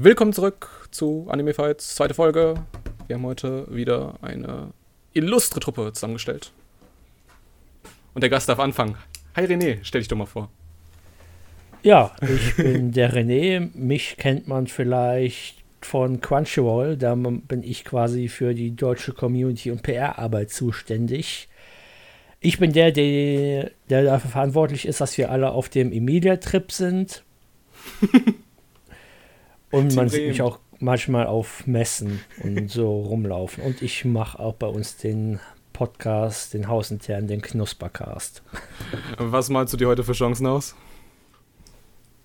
Willkommen zurück zu Anime Fights, zweite Folge. Wir haben heute wieder eine illustre Truppe zusammengestellt. Und der Gast darf anfangen. Hi René, stell dich doch mal vor. Ja, ich bin der René. Mich kennt man vielleicht von Crunchyroll. Da bin ich quasi für die deutsche Community und PR-Arbeit zuständig. Ich bin der, der, der dafür verantwortlich ist, dass wir alle auf dem Emilia-Trip sind. und man sieht mich auch manchmal auf Messen und so rumlaufen. Und ich mache auch bei uns den Podcast, den hausinternen, den Knuspercast. Was malst du dir heute für Chancen aus?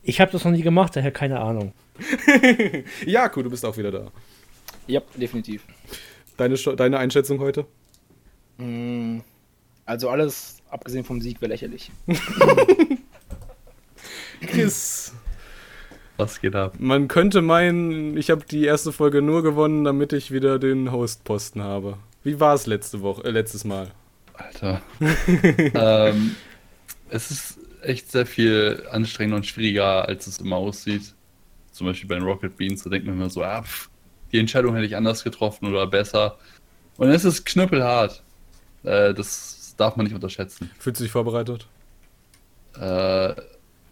Ich habe das noch nie gemacht, daher keine Ahnung. ja, cool, du bist auch wieder da. Ja, definitiv. Deine, deine Einschätzung heute? Mm, also alles, abgesehen vom Sieg, wäre lächerlich. Chris. Was geht ab? Man könnte meinen, ich habe die erste Folge nur gewonnen, damit ich wieder den Hostposten habe. Wie war es letzte Woche, äh, letztes Mal? Alter. ähm, es ist echt sehr viel anstrengender und schwieriger, als es immer aussieht. Zum Beispiel bei den Rocket Beans, da denkt man immer so, ah, pff, die Entscheidung hätte ich anders getroffen oder besser. Und es ist knüppelhart. Äh, das darf man nicht unterschätzen. Fühlst du dich vorbereitet? Äh,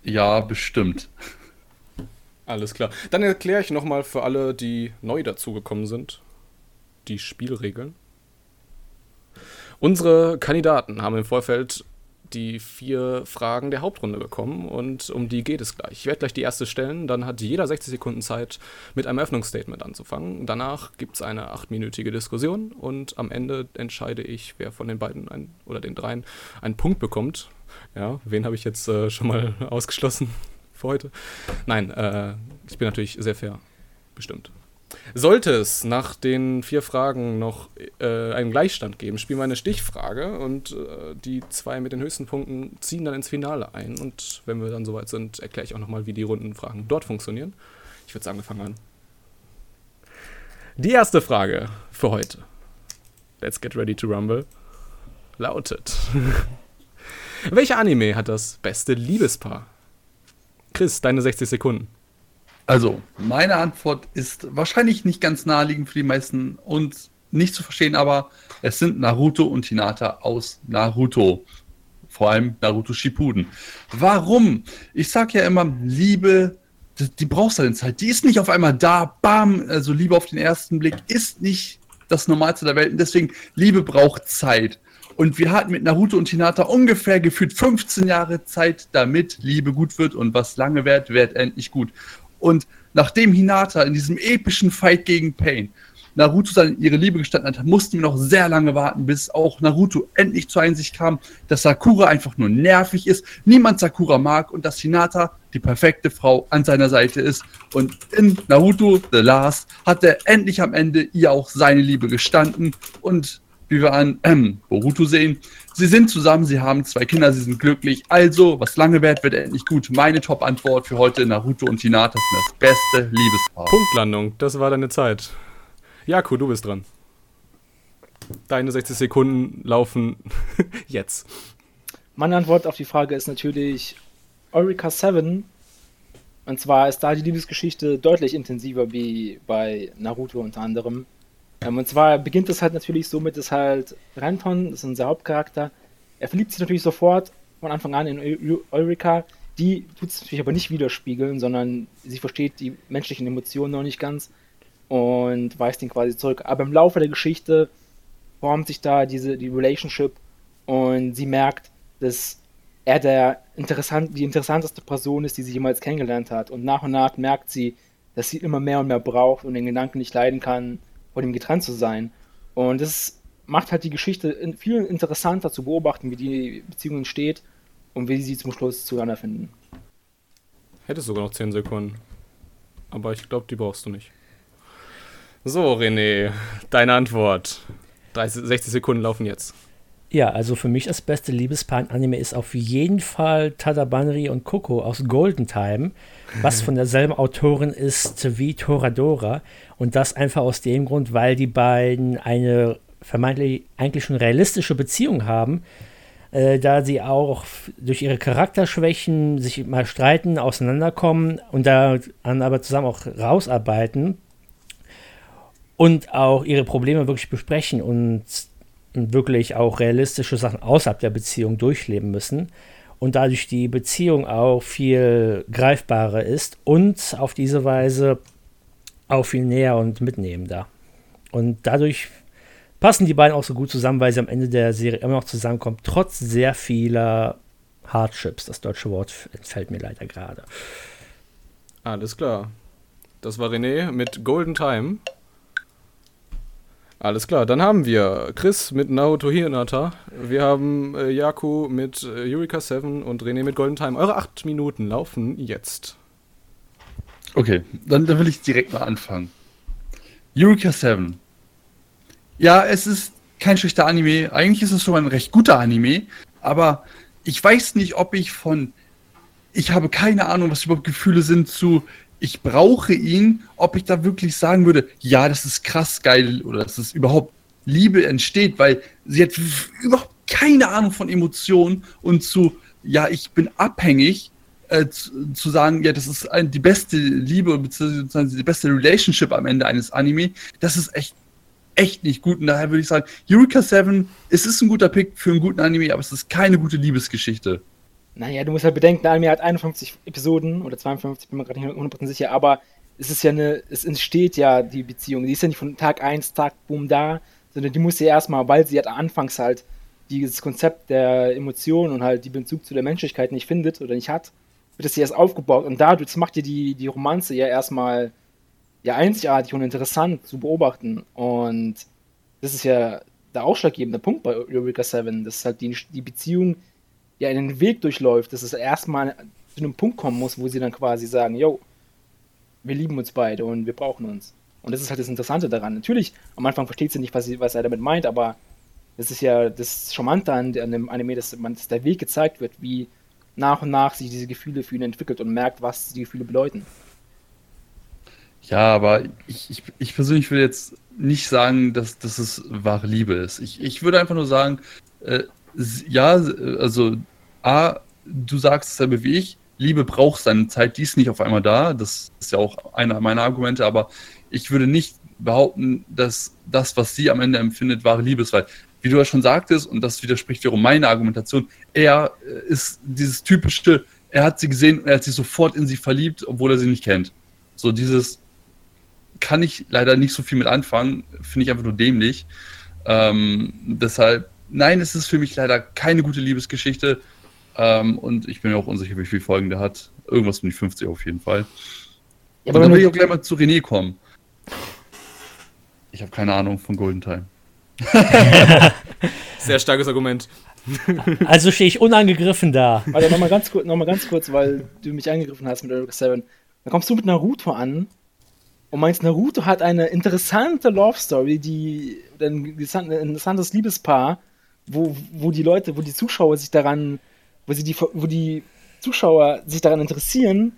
ja, bestimmt. Alles klar. Dann erkläre ich nochmal für alle, die neu dazugekommen sind, die Spielregeln. Unsere Kandidaten haben im Vorfeld die vier Fragen der Hauptrunde bekommen und um die geht es gleich. Ich werde gleich die erste stellen, dann hat jeder 60 Sekunden Zeit, mit einem Öffnungsstatement anzufangen. Danach gibt es eine achtminütige Diskussion und am Ende entscheide ich, wer von den beiden ein, oder den dreien einen Punkt bekommt. Ja, wen habe ich jetzt äh, schon mal ausgeschlossen für heute? Nein, äh, ich bin natürlich sehr fair, bestimmt. Sollte es nach den vier Fragen noch äh, einen Gleichstand geben, spielen wir eine Stichfrage und äh, die zwei mit den höchsten Punkten ziehen dann ins Finale ein. Und wenn wir dann soweit sind, erkläre ich auch nochmal, wie die Rundenfragen dort funktionieren. Ich würde sagen, wir fangen an. Die erste Frage für heute. Let's get ready to rumble. Lautet: Welcher Anime hat das beste Liebespaar? Chris, deine 60 Sekunden. Also, meine Antwort ist wahrscheinlich nicht ganz naheliegend für die meisten und nicht zu verstehen, aber es sind Naruto und Hinata aus Naruto. Vor allem Naruto Shippuden. Warum? Ich sag ja immer, Liebe, die, die brauchst du in Zeit. Die ist nicht auf einmal da, bam, also Liebe auf den ersten Blick ist nicht das Normalste der Welt. Und deswegen, Liebe braucht Zeit. Und wir hatten mit Naruto und Hinata ungefähr gefühlt 15 Jahre Zeit, damit Liebe gut wird. Und was lange wird, wird endlich gut. Und nachdem Hinata in diesem epischen Fight gegen Pain Naruto seine, ihre Liebe gestanden hat, mussten wir noch sehr lange warten, bis auch Naruto endlich zur Einsicht kam, dass Sakura einfach nur nervig ist, niemand Sakura mag und dass Hinata die perfekte Frau an seiner Seite ist. Und in Naruto The Last hat er endlich am Ende ihr auch seine Liebe gestanden und wie wir an ähm, Boruto sehen. Sie sind zusammen, sie haben zwei Kinder, sie sind glücklich. Also, was lange währt, wird endlich gut. Meine Top-Antwort für heute: Naruto und Hinata sind das beste Liebespaar. Punktlandung, das war deine Zeit. Jaku, du bist dran. Deine 60 Sekunden laufen jetzt. Meine Antwort auf die Frage ist natürlich Eureka 7. Und zwar ist da die Liebesgeschichte deutlich intensiver wie bei Naruto unter anderem. Ähm, und zwar beginnt es halt natürlich so mit, dass halt Renton, das ist unser Hauptcharakter, er verliebt sich natürlich sofort von Anfang an in Eureka. Die tut es natürlich aber nicht widerspiegeln, sondern sie versteht die menschlichen Emotionen noch nicht ganz und weist ihn quasi zurück. Aber im Laufe der Geschichte formt sich da diese die Relationship und sie merkt, dass er der interessant, die interessanteste Person ist, die sie jemals kennengelernt hat. Und nach und nach merkt sie, dass sie immer mehr und mehr braucht und den Gedanken nicht leiden kann, von ihm getrennt zu sein. Und das macht halt die Geschichte viel interessanter zu beobachten, wie die Beziehung entsteht und wie sie zum Schluss zueinander finden. Hättest sogar noch 10 Sekunden. Aber ich glaube, die brauchst du nicht. So, René, deine Antwort. 30, 60 Sekunden laufen jetzt. Ja, also für mich das beste Liebespaar in Anime ist auf jeden Fall Tadabanri und Coco aus Golden Time, was von derselben Autorin ist wie Toradora. Und das einfach aus dem Grund, weil die beiden eine vermeintlich eigentlich schon realistische Beziehung haben. äh, da sie auch durch ihre Charakterschwächen sich mal streiten, auseinanderkommen und da dann aber zusammen auch rausarbeiten und auch ihre Probleme wirklich besprechen und wirklich auch realistische Sachen außerhalb der Beziehung durchleben müssen und dadurch die Beziehung auch viel greifbarer ist und auf diese Weise auch viel näher und mitnehmender. Und dadurch passen die beiden auch so gut zusammen, weil sie am Ende der Serie immer noch zusammenkommen, trotz sehr vieler Hardships. Das deutsche Wort entfällt mir leider gerade. Alles klar. Das war René mit Golden Time. Alles klar, dann haben wir Chris mit Naoto Hinata, wir haben äh, Yaku mit äh, Eureka 7 und René mit Golden Time. Eure acht Minuten laufen jetzt. Okay, dann, dann will ich direkt mal anfangen. Eureka 7. Ja, es ist kein schlechter Anime. Eigentlich ist es schon ein recht guter Anime, aber ich weiß nicht, ob ich von ich habe keine Ahnung, was überhaupt Gefühle sind zu ich brauche ihn, ob ich da wirklich sagen würde, ja, das ist krass geil oder dass es überhaupt Liebe entsteht, weil sie hat überhaupt keine Ahnung von Emotionen und zu, ja, ich bin abhängig, äh, zu, zu, sagen, ja, das ist ein, die beste Liebe beziehungsweise die beste Relationship am Ende eines Anime, das ist echt, echt nicht gut. Und daher würde ich sagen, Eureka 7, es ist ein guter Pick für einen guten Anime, aber es ist keine gute Liebesgeschichte. Naja, du musst halt bedenken, Anime hat 51 Episoden oder 52, bin mir gerade nicht 100% sicher, aber es ist ja eine, es entsteht ja die Beziehung. Die ist ja nicht von Tag 1, Tag boom da, sondern die muss ja erstmal, weil sie hat anfangs halt dieses Konzept der Emotionen und halt die Bezug zu der Menschlichkeit nicht findet oder nicht hat, wird es ja erst aufgebaut und dadurch macht ihr die, die Romanze ja erstmal ja einzigartig und interessant zu beobachten und das ist ja der ausschlaggebende Punkt bei Eureka 7, das ist halt die, die Beziehung, ja einen Weg durchläuft, dass es erstmal zu einem Punkt kommen muss, wo sie dann quasi sagen, yo, wir lieben uns beide und wir brauchen uns. Und das ist halt das Interessante daran. Natürlich, am Anfang versteht sie nicht, was, sie, was er damit meint, aber das ist ja das Charmante an, dem Anime, dass, man, dass der Weg gezeigt wird, wie nach und nach sich diese Gefühle für ihn entwickelt und merkt, was die Gefühle bedeuten. Ja, aber ich, ich, ich persönlich will jetzt nicht sagen, dass, dass es wahre Liebe ist. Ich, ich würde einfach nur sagen, äh, ja, also A, du sagst dasselbe wie ich, Liebe braucht seine Zeit, die ist nicht auf einmal da. Das ist ja auch einer meiner Argumente, aber ich würde nicht behaupten, dass das, was sie am Ende empfindet, wahre Liebe ist, weil, wie du ja schon sagtest, und das widerspricht wiederum meiner Argumentation, er ist dieses typische, er hat sie gesehen, er hat sich sofort in sie verliebt, obwohl er sie nicht kennt. So dieses kann ich leider nicht so viel mit anfangen, finde ich einfach nur dämlich. Ähm, deshalb nein, es ist für mich leider keine gute Liebesgeschichte. Ähm, und ich bin mir auch unsicher, wie viele Folgen der hat. Irgendwas um die 50 auf jeden Fall. Ja, aber dann will ich auch gleich mal zu René kommen. Ich habe keine Ahnung von Golden Time. Sehr starkes Argument. Also stehe ich unangegriffen da. Warte, nochmal ganz, noch ganz kurz, weil du mich angegriffen hast mit Eureka 7. Dann kommst du mit Naruto an und meinst, Naruto hat eine interessante Love Story, die ein interessantes Liebespaar, wo, wo die Leute, wo die Zuschauer sich daran, wo sie die, wo die Zuschauer sich daran interessieren,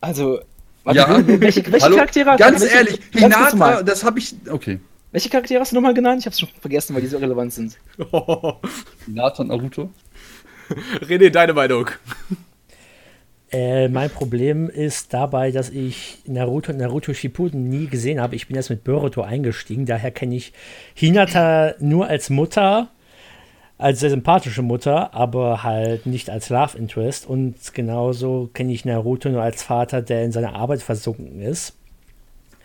also warte, ja. welche, welche Hallo? Charaktere Ganz welche, ehrlich, ganz Hinata, das habe ich. Okay. Welche Charaktere hast du nochmal genannt? Ich habe es schon vergessen, weil die so relevant sind. Hinata und Naruto. René, deine Meinung. Äh, mein Problem ist dabei, dass ich Naruto und Naruto Shippuden nie gesehen habe. Ich bin jetzt mit Boruto eingestiegen, daher kenne ich Hinata nur als Mutter als sehr sympathische Mutter, aber halt nicht als Love Interest. Und genauso kenne ich Naruto nur als Vater, der in seiner Arbeit versunken ist.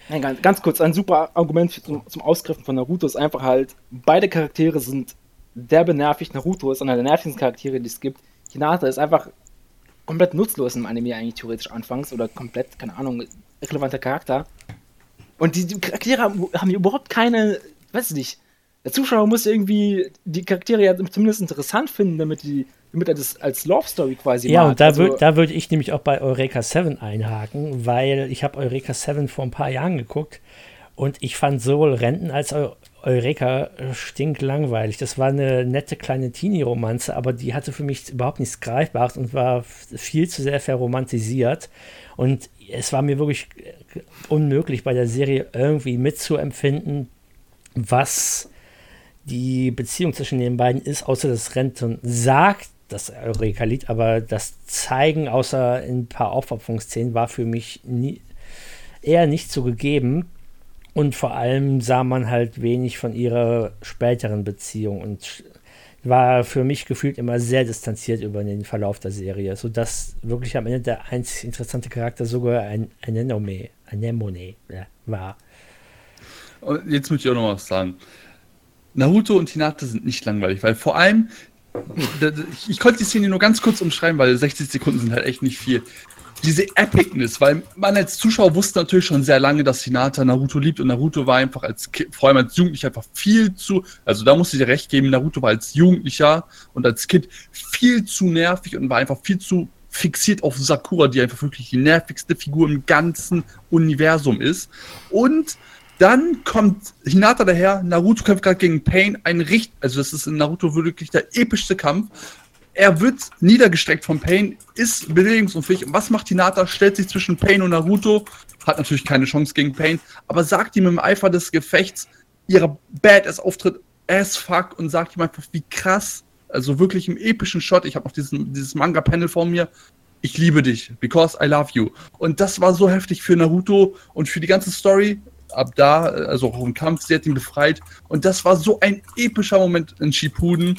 Nein, ganz, ganz kurz, ein super Argument zum, zum Ausgriffen von Naruto ist einfach halt, beide Charaktere sind derbe nervig. Naruto ist einer der nervigsten Charaktere, die es gibt. Hinata ist einfach komplett nutzlos im Anime eigentlich theoretisch anfangs oder komplett, keine Ahnung, irrelevanter Charakter. Und die, die Charaktere haben, haben überhaupt keine, weiß ich nicht, der Zuschauer muss irgendwie die Charaktere ja zumindest interessant finden, damit, die, damit er das als Love Story quasi Ja, macht. und da also, würde würd ich nämlich auch bei Eureka 7 einhaken, weil ich habe Eureka 7 vor ein paar Jahren geguckt und ich fand sowohl Renten als auch Eureka stinklangweilig. Das war eine nette kleine Teenie-Romanze, aber die hatte für mich überhaupt nichts Greifbares und war viel zu sehr verromantisiert. Und es war mir wirklich unmöglich, bei der Serie irgendwie mitzuempfinden, was die Beziehung zwischen den beiden ist, außer dass Renton sagt, dass Eureka liegt, aber das Zeigen, außer in ein paar Aufopferungsszenen, war für mich nie, eher nicht so gegeben. Und vor allem sah man halt wenig von ihrer späteren Beziehung und war für mich gefühlt immer sehr distanziert über den Verlauf der Serie, sodass wirklich am Ende der einzig interessante Charakter sogar ein Anemone, Anemone ja, war. Und jetzt möchte ich auch noch was sagen. Naruto und Hinata sind nicht langweilig, weil vor allem, ich konnte die Szene nur ganz kurz umschreiben, weil 60 Sekunden sind halt echt nicht viel diese Epicness, weil man als Zuschauer wusste natürlich schon sehr lange, dass Hinata Naruto liebt und Naruto war einfach als kind, vor allem als Jugendlicher einfach viel zu, also da musste ich dir recht geben, Naruto war als Jugendlicher und als Kind viel zu nervig und war einfach viel zu fixiert auf Sakura, die einfach wirklich die nervigste Figur im ganzen Universum ist. Und dann kommt Hinata daher, Naruto kämpft gerade gegen Pain, ein Richt, also das ist in Naruto wirklich der epischste Kampf er wird niedergestreckt von Pain, ist bewegungsunfähig. was macht Hinata? Stellt sich zwischen Pain und Naruto, hat natürlich keine Chance gegen Pain, aber sagt ihm im Eifer des Gefechts ihrer Badass-Auftritt as fuck und sagt ihm einfach, wie krass, also wirklich im epischen Shot, ich habe noch diesen, dieses Manga-Panel vor mir, ich liebe dich, because I love you. Und das war so heftig für Naruto und für die ganze Story. Ab da, also auch im Kampf, sie hat ihn befreit. Und das war so ein epischer Moment in Shippuden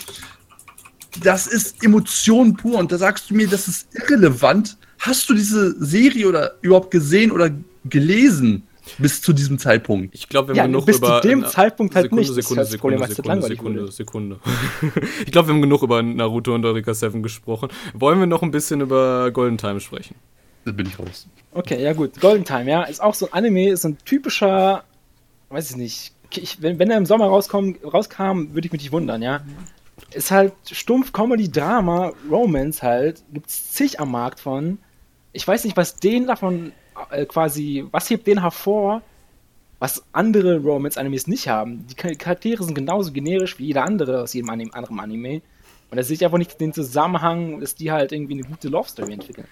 das ist Emotion pur und da sagst du mir, das ist irrelevant. Hast du diese Serie oder überhaupt gesehen oder gelesen bis zu diesem Zeitpunkt? Ich glaube, wir haben ja, genug bis über zu dem Zeitpunkt halt Sekunde, nicht. Sekunde, das Sekunde, Problem, Sekunde, Sekunde, Sekunde, Sekunde. ich glaube, wir haben genug über Naruto und Eureka 7 gesprochen. Wollen wir noch ein bisschen über Golden Time sprechen? Da bin ich raus. Okay, ja gut. Golden Time, ja, ist auch so ein Anime, ist ein typischer, weiß ich nicht. Ich, wenn, wenn er im Sommer rauskommen, rauskam, würde ich mich nicht wundern, ja ist halt stumpf Comedy, Drama, Romance halt. Gibt es zig am Markt von. Ich weiß nicht, was den davon äh, quasi, was hebt den hervor, was andere Romance-Animes nicht haben. Die Charaktere sind genauso generisch wie jeder andere aus jedem Anim anderen Anime. Und da sehe ich einfach nicht den Zusammenhang, dass die halt irgendwie eine gute Love-Story entwickeln.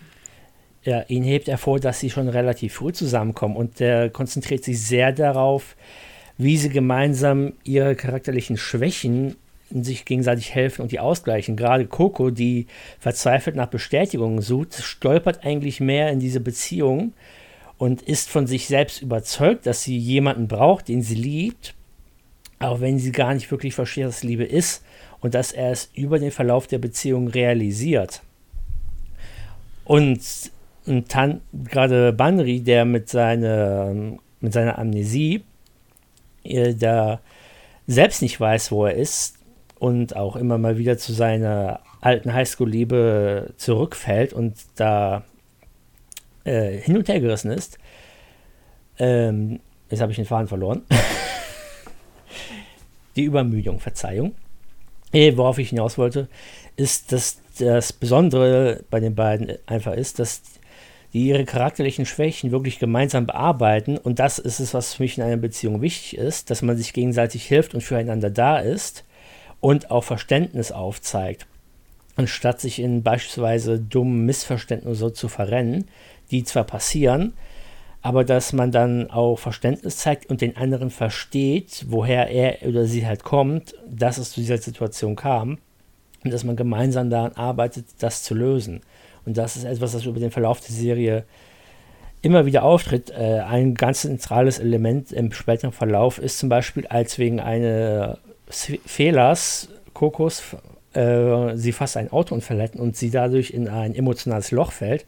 Ja, ihn hebt hervor, dass sie schon relativ früh zusammenkommen und der konzentriert sich sehr darauf, wie sie gemeinsam ihre charakterlichen Schwächen sich gegenseitig helfen und die ausgleichen. Gerade Coco, die verzweifelt nach Bestätigung sucht, stolpert eigentlich mehr in diese Beziehung und ist von sich selbst überzeugt, dass sie jemanden braucht, den sie liebt, auch wenn sie gar nicht wirklich versteht, was Liebe ist und dass er es über den Verlauf der Beziehung realisiert. Und, und dann gerade Banri, der mit, seine, mit seiner Amnesie, äh, da selbst nicht weiß, wo er ist, und auch immer mal wieder zu seiner alten Highschool-Liebe zurückfällt und da äh, hin und her gerissen ist. Ähm, jetzt habe ich den Faden verloren. Die Übermüdung, Verzeihung. Äh, worauf ich hinaus wollte, ist, dass das Besondere bei den beiden einfach ist, dass die ihre charakterlichen Schwächen wirklich gemeinsam bearbeiten. Und das ist es, was für mich in einer Beziehung wichtig ist, dass man sich gegenseitig hilft und füreinander da ist und auch Verständnis aufzeigt, anstatt sich in beispielsweise dummen Missverständnissen so zu verrennen, die zwar passieren, aber dass man dann auch Verständnis zeigt und den anderen versteht, woher er oder sie halt kommt, dass es zu dieser Situation kam und dass man gemeinsam daran arbeitet, das zu lösen. Und das ist etwas, das über den Verlauf der Serie immer wieder auftritt. Äh, ein ganz zentrales Element im späteren Verlauf ist zum Beispiel, als wegen einer Fehlers, Kokos, äh, sie fast ein Autounfall hätten und sie dadurch in ein emotionales Loch fällt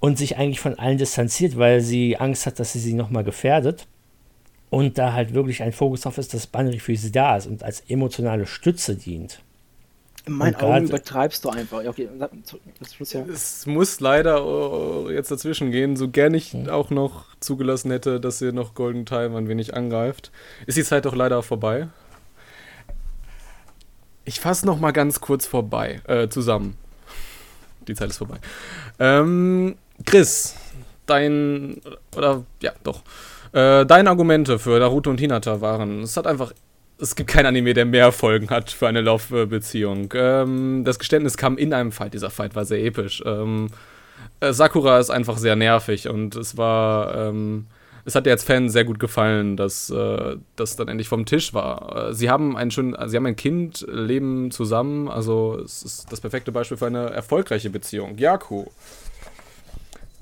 und sich eigentlich von allen distanziert, weil sie Angst hat, dass sie sie nochmal gefährdet. Und da halt wirklich ein Fokus drauf ist, dass Banri für sie da ist und als emotionale Stütze dient. In meinen Augen übertreibst du einfach. Okay, Schluss, ja. Es muss leider oh, jetzt dazwischen gehen, so gern ich mhm. auch noch zugelassen hätte, dass ihr noch Golden Time ein wenig angreift. Ist die Zeit doch leider vorbei. Ich fasse noch mal ganz kurz vorbei, äh, zusammen. Die Zeit ist vorbei. Ähm, Chris, dein, oder, ja, doch. Äh, deine Argumente für Naruto und Hinata waren, es hat einfach, es gibt kein Anime, der mehr Folgen hat für eine Laufbeziehung. Ähm, das Geständnis kam in einem Fight, dieser Fight war sehr episch. Ähm, äh, Sakura ist einfach sehr nervig und es war, ähm, es hat dir als Fan sehr gut gefallen, dass äh, das dann endlich vom Tisch war. Äh, sie haben ein schön, sie haben ein Kind, leben zusammen, also es ist das perfekte Beispiel für eine erfolgreiche Beziehung. Yaku.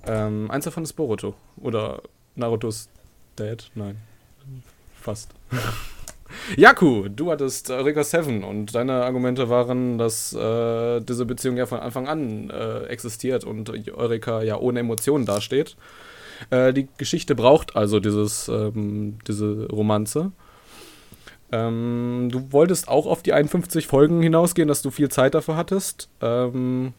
Ähm, eins davon ist Boruto. Oder Narutos Dad? Nein. Fast. Yaku, du hattest Eureka 7 und deine Argumente waren, dass äh, diese Beziehung ja von Anfang an äh, existiert und Eureka ja ohne Emotionen dasteht. Äh, die Geschichte braucht also dieses, ähm, diese Romanze. Ähm, du wolltest auch auf die 51 Folgen hinausgehen, dass du viel Zeit dafür hattest. Ähm,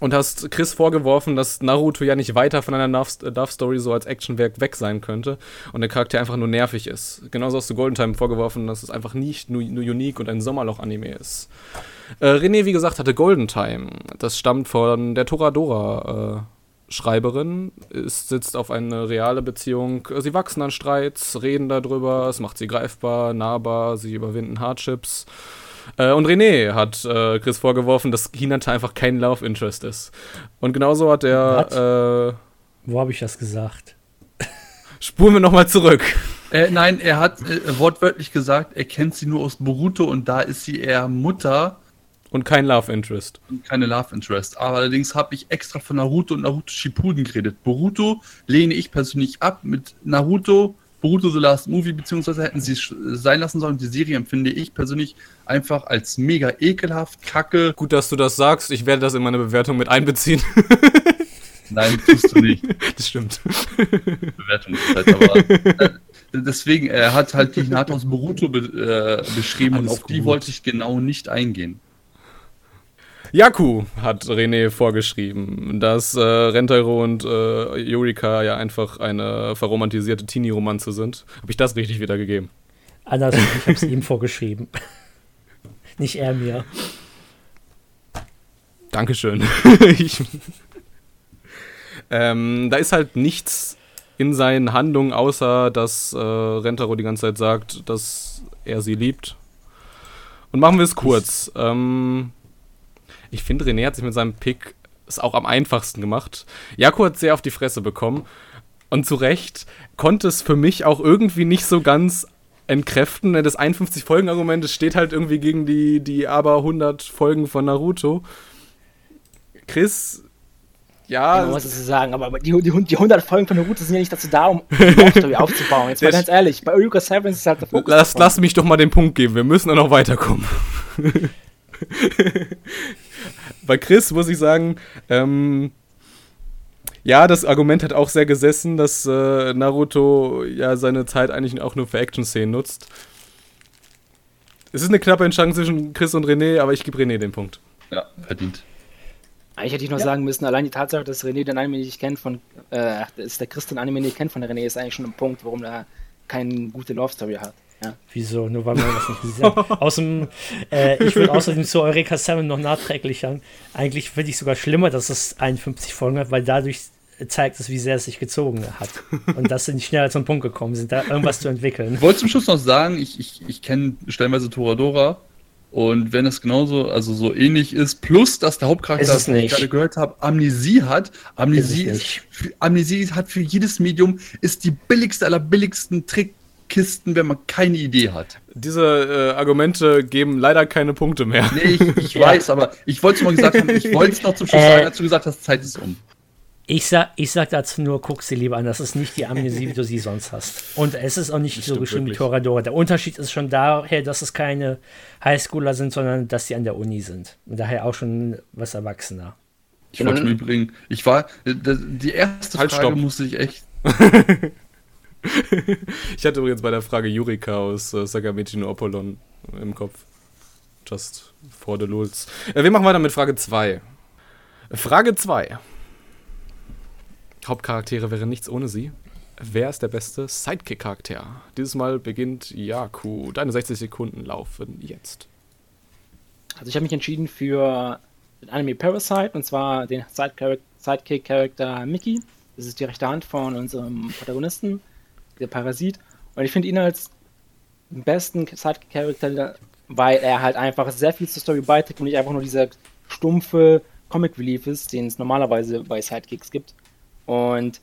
und hast Chris vorgeworfen, dass Naruto ja nicht weiter von einer Love-Story so als Actionwerk weg sein könnte und der Charakter einfach nur nervig ist. Genauso hast du Golden Time vorgeworfen, dass es einfach nicht nur, nur unique und ein Sommerloch-Anime ist. Äh, René, wie gesagt, hatte Golden Time. Das stammt von der Toradora. Äh, Schreiberin ist, sitzt auf eine reale Beziehung. Sie wachsen an Streits, reden darüber, es macht sie greifbar, nahbar, sie überwinden Hardships. Äh, und René hat äh, Chris vorgeworfen, dass Hinata einfach kein Love Interest ist. Und genauso hat er. Äh, Wo habe ich das gesagt? Spuren wir nochmal zurück. Äh, nein, er hat äh, wortwörtlich gesagt, er kennt sie nur aus Boruto und da ist sie eher Mutter. Und kein Love Interest. Und keine Love Interest. Aber allerdings habe ich extra von Naruto und Naruto Shippuden geredet. Boruto lehne ich persönlich ab. Mit Naruto Boruto The Last Movie, beziehungsweise hätten sie es sein lassen sollen. Die Serie empfinde ich persönlich einfach als mega ekelhaft, kacke. Gut, dass du das sagst. Ich werde das in meine Bewertung mit einbeziehen. Nein, tust du nicht. Das stimmt. Bewertung ist halt aber. Äh, deswegen, er hat halt die Hinata aus Boruto be äh, beschrieben Alles und auf gut. die wollte ich genau nicht eingehen. Yaku hat René vorgeschrieben, dass äh, Rentaro und äh, Yurika ja einfach eine verromantisierte Teenie-Romanze sind. Habe ich das richtig wiedergegeben? Anders, ich habe es ihm vorgeschrieben. Nicht er mir. Dankeschön. ich, ähm, da ist halt nichts in seinen Handlungen, außer dass äh, Rentaro die ganze Zeit sagt, dass er sie liebt. Und machen wir es kurz. Ähm, ich finde, René hat sich mit seinem Pick es auch am einfachsten gemacht. Jako hat sehr auf die Fresse bekommen. Und zu Recht konnte es für mich auch irgendwie nicht so ganz entkräften. Das 51-Folgen-Argument steht halt irgendwie gegen die, die aber 100 Folgen von Naruto. Chris, ja. Genau, was ist zu sagen, aber die, die, die 100 Folgen von Naruto sind ja nicht dazu da, um die Story aufzubauen. Jetzt mal ganz ehrlich, bei Eureka 7 ist es halt der Fokus. Lass, lass mich doch mal den Punkt geben, wir müssen dann noch weiterkommen. Bei Chris muss ich sagen, ähm, ja, das Argument hat auch sehr gesessen, dass äh, Naruto ja seine Zeit eigentlich auch nur für Action-Szenen nutzt. Es ist eine knappe Entscheidung zwischen Chris und René, aber ich gebe René den Punkt. Ja, verdient. Eigentlich hätte ich noch ja. sagen müssen, allein die Tatsache, dass René den Anime nicht kennt von, äh, dass der Chris den Anime nicht kennt von der René, ist eigentlich schon ein Punkt, warum er keine gute Love Story hat. Ja. Wieso? Nur weil man das nicht gesehen hat. Außerdem, äh, ich würde außerdem zu Eureka 7 noch nachträglich sagen, eigentlich finde ich sogar schlimmer, dass es 51 Folgen hat, weil dadurch zeigt es, wie sehr es sich gezogen hat. Und dass sie nicht schneller zum Punkt gekommen sind, da irgendwas zu entwickeln. Ich wollte zum Schluss noch sagen, ich, ich, ich kenne stellenweise Toradora und wenn es genauso, also so ähnlich ist, plus dass der Hauptcharakter, das ich gerade gehört habe, Amnesie hat. Amnesie, ist ist, Amnesie hat für jedes Medium ist die billigste aller billigsten Trick Kisten, wenn man keine Idee hat. Diese äh, Argumente geben leider keine Punkte mehr. Nee, ich, ich weiß, aber ich wollte es mal gesagt haben, ich wollte es noch zum Schluss äh, sagen, als du gesagt hast, Zeit ist um. Ich sag, ich sag dazu nur, guck sie lieber an. Das ist nicht die Amnesie, wie du sie sonst hast. Und es ist auch nicht das so geschrieben wie Toradora. Der Unterschied ist schon daher, dass es keine Highschooler sind, sondern dass sie an der Uni sind. Und daher auch schon was Erwachsener. Ich wollte mhm. übrigens, ich war, äh, die erste halt Frage stopp. musste ich echt. ich hatte übrigens bei der Frage Yurika aus äh, Sagamichi no Apollon im Kopf. Just for the lulz. Äh, wir machen weiter mit Frage 2. Frage 2. Hauptcharaktere wären nichts ohne sie. Wer ist der beste Sidekick-Charakter? Dieses Mal beginnt Yaku. Deine 60 Sekunden laufen jetzt. Also ich habe mich entschieden für den Anime Parasite und zwar den Sidekick-Charakter Mickey. Das ist die rechte Hand von unserem Protagonisten der Parasit. Und ich finde ihn als besten Side-Charakter, weil er halt einfach sehr viel zur Story beiträgt und nicht einfach nur dieser stumpfe Comic Relief ist, den es normalerweise bei Sidekicks gibt. Und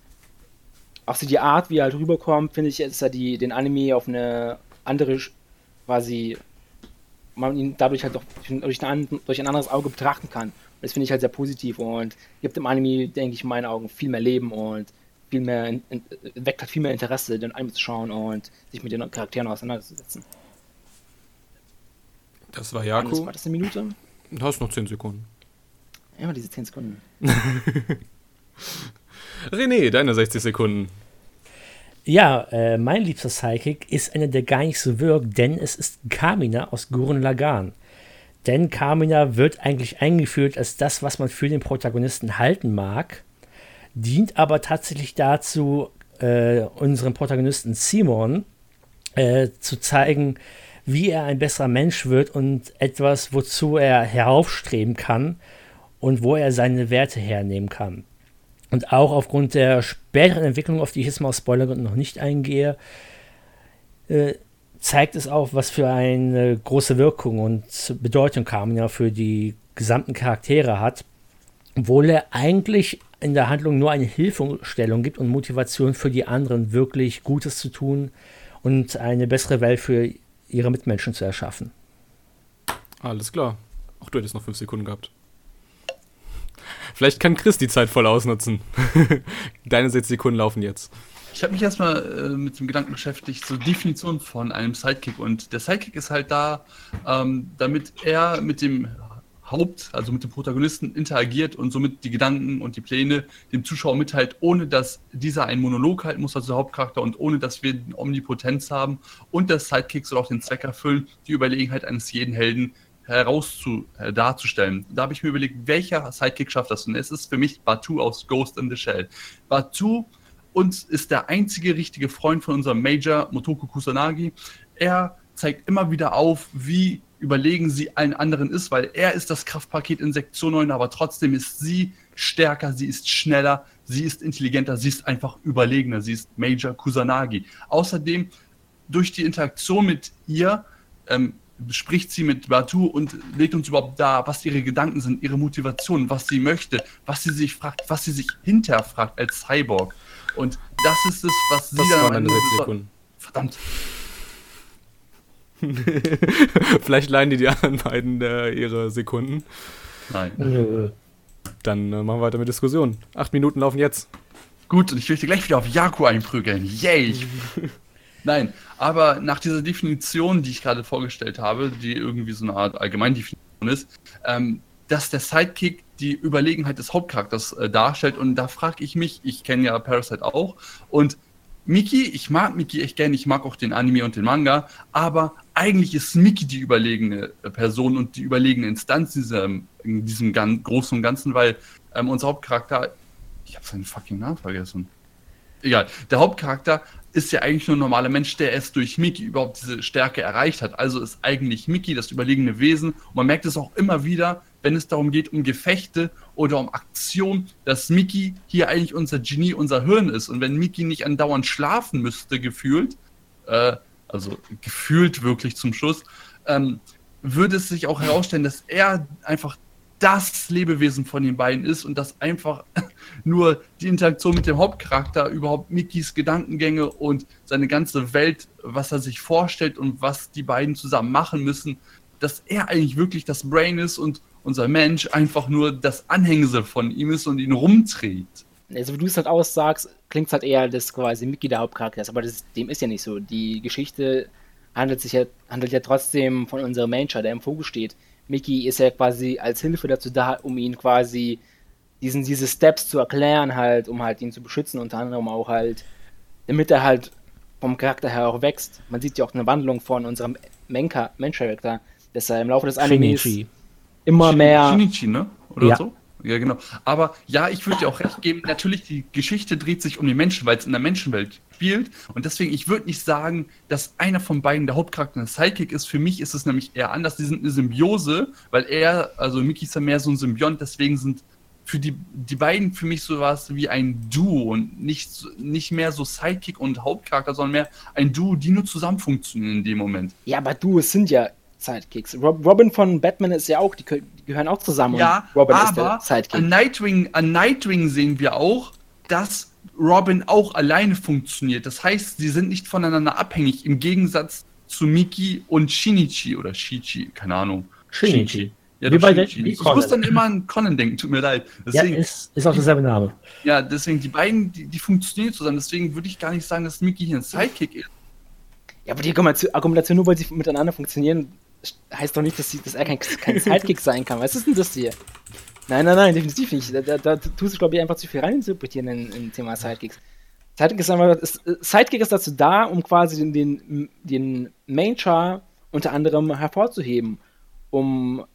auch so die Art, wie er halt rüberkommt, finde ich, dass er die, den Anime auf eine andere, quasi, man ihn dadurch halt doch durch ein, durch ein anderes Auge betrachten kann. Das finde ich halt sehr positiv und gibt dem Anime, denke ich, in meinen Augen viel mehr Leben und viel mehr, in, in, weckt halt viel mehr Interesse, den Anime zu schauen und sich mit den Charakteren auseinanderzusetzen. Das war Jakob. War das eine Minute? Du hast noch 10 Sekunden. Immer diese 10 Sekunden. René, deine 60 Sekunden. Ja, äh, mein liebster Psychic ist einer, der gar nicht so wirkt, denn es ist Kamina aus Gurren Lagan. Denn Kamina wird eigentlich eingeführt als das, was man für den Protagonisten halten mag, dient aber tatsächlich dazu, äh, unserem Protagonisten Simon äh, zu zeigen, wie er ein besserer Mensch wird und etwas, wozu er heraufstreben kann und wo er seine Werte hernehmen kann. Und auch aufgrund der späteren Entwicklung, auf die ich jetzt mal aus Spoilergründen noch nicht eingehe, äh, zeigt es auch, was für eine große Wirkung und Bedeutung Carmina für die gesamten Charaktere hat, obwohl er eigentlich in der Handlung nur eine Hilfestellung gibt und Motivation für die anderen, wirklich Gutes zu tun und eine bessere Welt für ihre Mitmenschen zu erschaffen. Alles klar. Auch du hättest noch fünf Sekunden gehabt. Vielleicht kann Chris die Zeit voll ausnutzen. Deine sechs Sekunden laufen jetzt. Ich habe mich erstmal äh, mit dem Gedanken beschäftigt, so Definition von einem Sidekick. Und der Sidekick ist halt da, ähm, damit er mit dem Haupt, also mit dem Protagonisten interagiert und somit die Gedanken und die Pläne dem Zuschauer mitteilt, ohne dass dieser einen Monolog halten muss, also der Hauptcharakter, und ohne dass wir Omnipotenz haben. Und der Sidekick soll auch den Zweck erfüllen, die Überlegenheit eines jeden Helden herauszu äh, darzustellen. Da habe ich mir überlegt, welcher Sidekick schafft das? Und es ist für mich Batu aus Ghost in the Shell. Batu uns ist der einzige richtige Freund von unserem Major Motoko Kusanagi. Er zeigt immer wieder auf, wie überlegen sie allen anderen ist, weil er ist das Kraftpaket in Sektion 9, aber trotzdem ist sie stärker, sie ist schneller, sie ist intelligenter, sie ist einfach überlegener, sie ist Major Kusanagi. Außerdem durch die Interaktion mit ihr ähm, spricht sie mit Batu und legt uns überhaupt da, was ihre Gedanken sind, ihre Motivation, was sie möchte, was sie sich fragt, was sie sich hinterfragt als Cyborg. Und das ist es, was sie das dann. Waren deine Sekunden. Verdammt. Vielleicht leihen die die anderen beiden äh, ihre Sekunden. Nein. Nö. Dann äh, machen wir weiter mit Diskussion. Acht Minuten laufen jetzt. Gut, und ich möchte gleich wieder auf Jaku einprügeln. Yay! Nein, aber nach dieser Definition, die ich gerade vorgestellt habe, die irgendwie so eine Art Allgemeindefinition ist, ähm, dass der Sidekick die Überlegenheit des Hauptcharakters äh, darstellt. Und da frage ich mich, ich kenne ja Parasite auch, und Miki, ich mag Miki echt gerne, ich mag auch den Anime und den Manga, aber eigentlich ist Miki die überlegene äh, Person und die überlegene Instanz in diesem, in diesem ganz, Großen und Ganzen, weil ähm, unser Hauptcharakter, ich habe seinen fucking Namen vergessen. Egal, der Hauptcharakter ist ja eigentlich nur ein normaler Mensch, der es durch Miki überhaupt diese Stärke erreicht hat. Also ist eigentlich Miki das überlegene Wesen. Und man merkt es auch immer wieder, wenn es darum geht, um Gefechte oder um Aktion, dass Miki hier eigentlich unser Genie, unser Hirn ist. Und wenn Miki nicht andauernd schlafen müsste, gefühlt, äh, also gefühlt wirklich zum Schluss, ähm, würde es sich auch herausstellen, dass er einfach das Lebewesen von den beiden ist und dass einfach nur die Interaktion mit dem Hauptcharakter überhaupt Mikis Gedankengänge und seine ganze Welt, was er sich vorstellt und was die beiden zusammen machen müssen, dass er eigentlich wirklich das Brain ist und unser Mensch einfach nur das Anhängsel von ihm ist und ihn rumträgt. Also wie du es halt aussagst, klingt es halt eher, dass quasi Mickey der Hauptcharakter ist, aber das, dem ist ja nicht so. Die Geschichte handelt sich ja, handelt ja trotzdem von unserem Mensch, der im Fokus steht. Mickey ist ja quasi als Hilfe dazu da, um ihn quasi diesen, diese Steps zu erklären, halt, um halt ihn zu beschützen, unter anderem auch halt, damit er halt vom Charakter her auch wächst. Man sieht ja auch eine Wandlung von unserem Mensch-Charakter, dass er im Laufe des Animes Shinichi. Immer Shin- mehr. Shinichi, ne? Oder Ja. so? Ja, genau. Aber ja, ich würde dir auch recht geben, natürlich, die Geschichte dreht sich um die Menschen, weil es in der Menschenwelt spielt. Und deswegen, ich würde nicht sagen, dass einer von beiden der Hauptcharakter ein Sidekick ist. Für mich ist es nämlich eher anders. Die sind eine Symbiose, weil er, also Mickey ist ja mehr so ein Symbiont, deswegen sind für die, die beiden für mich so was wie ein Duo und nicht, nicht mehr so Sidekick und Hauptcharakter, sondern mehr ein Duo, die nur zusammen funktionieren in dem Moment. Ja, aber du, es sind ja Sidekicks. Rob, Robin von Batman ist ja auch, die, die gehören auch zusammen. Ja, und Robin ist der aber Sidekick. an Nightwing, an Nightwing sehen wir auch, dass Robin auch alleine funktioniert. Das heißt, sie sind nicht voneinander abhängig, im Gegensatz zu Miki und Shinichi oder Shichi, keine Ahnung. Shinichi. Ja, Wie bei Shinichi. Ich Conan. muss dann immer an Conan denken, tut mir leid. Deswegen, ja, ist, ist auch derselbe Name. ja, deswegen, die beiden, die, die funktionieren zusammen. Deswegen würde ich gar nicht sagen, dass Miki hier ein Sidekick ist. Ja, aber die Argumentation, nur weil sie miteinander funktionieren, heißt doch nicht, dass, sie, dass er kein, kein Sidekick sein kann. Was ist denn das hier? Nein, nein, nein, definitiv nicht. Da, da, da tust du, glaube ich, einfach zu viel reininterpretieren in, in Thema Sidekicks. Sidekick ist einfach, ist, Sidekick ist dazu da, um quasi den, den, den Main-Char unter anderem hervorzuheben. Um,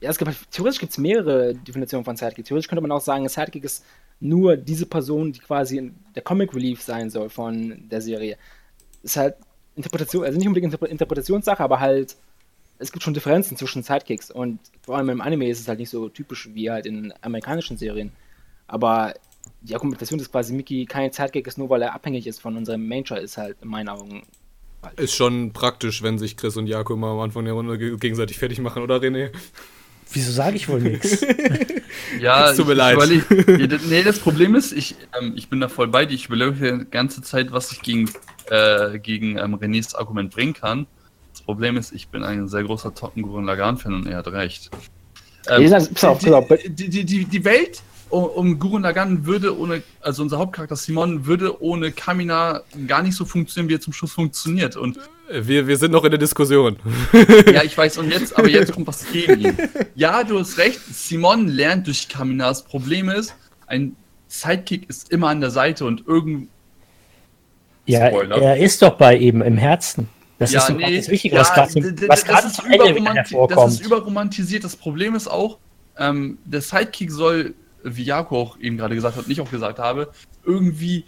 ja, es gibt, halt- theoretisch gibt es mehrere Definitionen von Sidekick. Theoretisch könnte man auch sagen, Sidekick ist nur diese Person, die quasi der Comic Relief sein soll von der Serie. Ist halt Interpretation, also nicht unbedingt Interpre Interpretationssache, aber halt, es gibt schon Differenzen zwischen Sidekicks und vor allem im Anime ist es halt nicht so typisch wie halt in amerikanischen Serien. Aber die Argumentation, dass quasi Mickey kein Sidekick ist, nur weil er abhängig ist von unserem Main-Char, ist halt in meinen Augen Ist schon praktisch, wenn sich Chris und Jakob mal am Anfang der Runde ge- gegenseitig fertig machen, oder René? Wieso sage ich wohl nichts? Ja, Es tut mir ich- leid. Ich nee, das Problem ist, ich, ähm, ich bin da voll bei dir. Ich überlege die ganze Zeit, was ich gegen, äh, gegen ähm, Renés Argument bringen kann. Das Problem ist, ich bin ein sehr großer Totten Gurren Lagann-Fan und er hat recht. Ähm, die, Welt um, um Gurren Lagann würde ohne, also unser Hauptcharakter Simon würde ohne Kamina gar nicht so funktionieren, wie er zum Schluss funktioniert. Und Wir, wir sind noch in der Diskussion. ja, ich weiß, und jetzt, aber jetzt kommt was gegen ihn. Ja, du hast recht, Simon lernt durch Kamina. Das Problem ist, ein Sidekick ist immer an der Seite und irgend. ja, Spoiler. er ist doch bei ihm im Herzen. Das ja, ist nee, das Wichtige, ja, was gerade was das ist überromanti- Das ist überromantisiert. Das Problem ist auch, ähm, der Sidekick soll, wie Jako auch eben gerade gesagt hat, und ich auch gesagt habe, irgendwie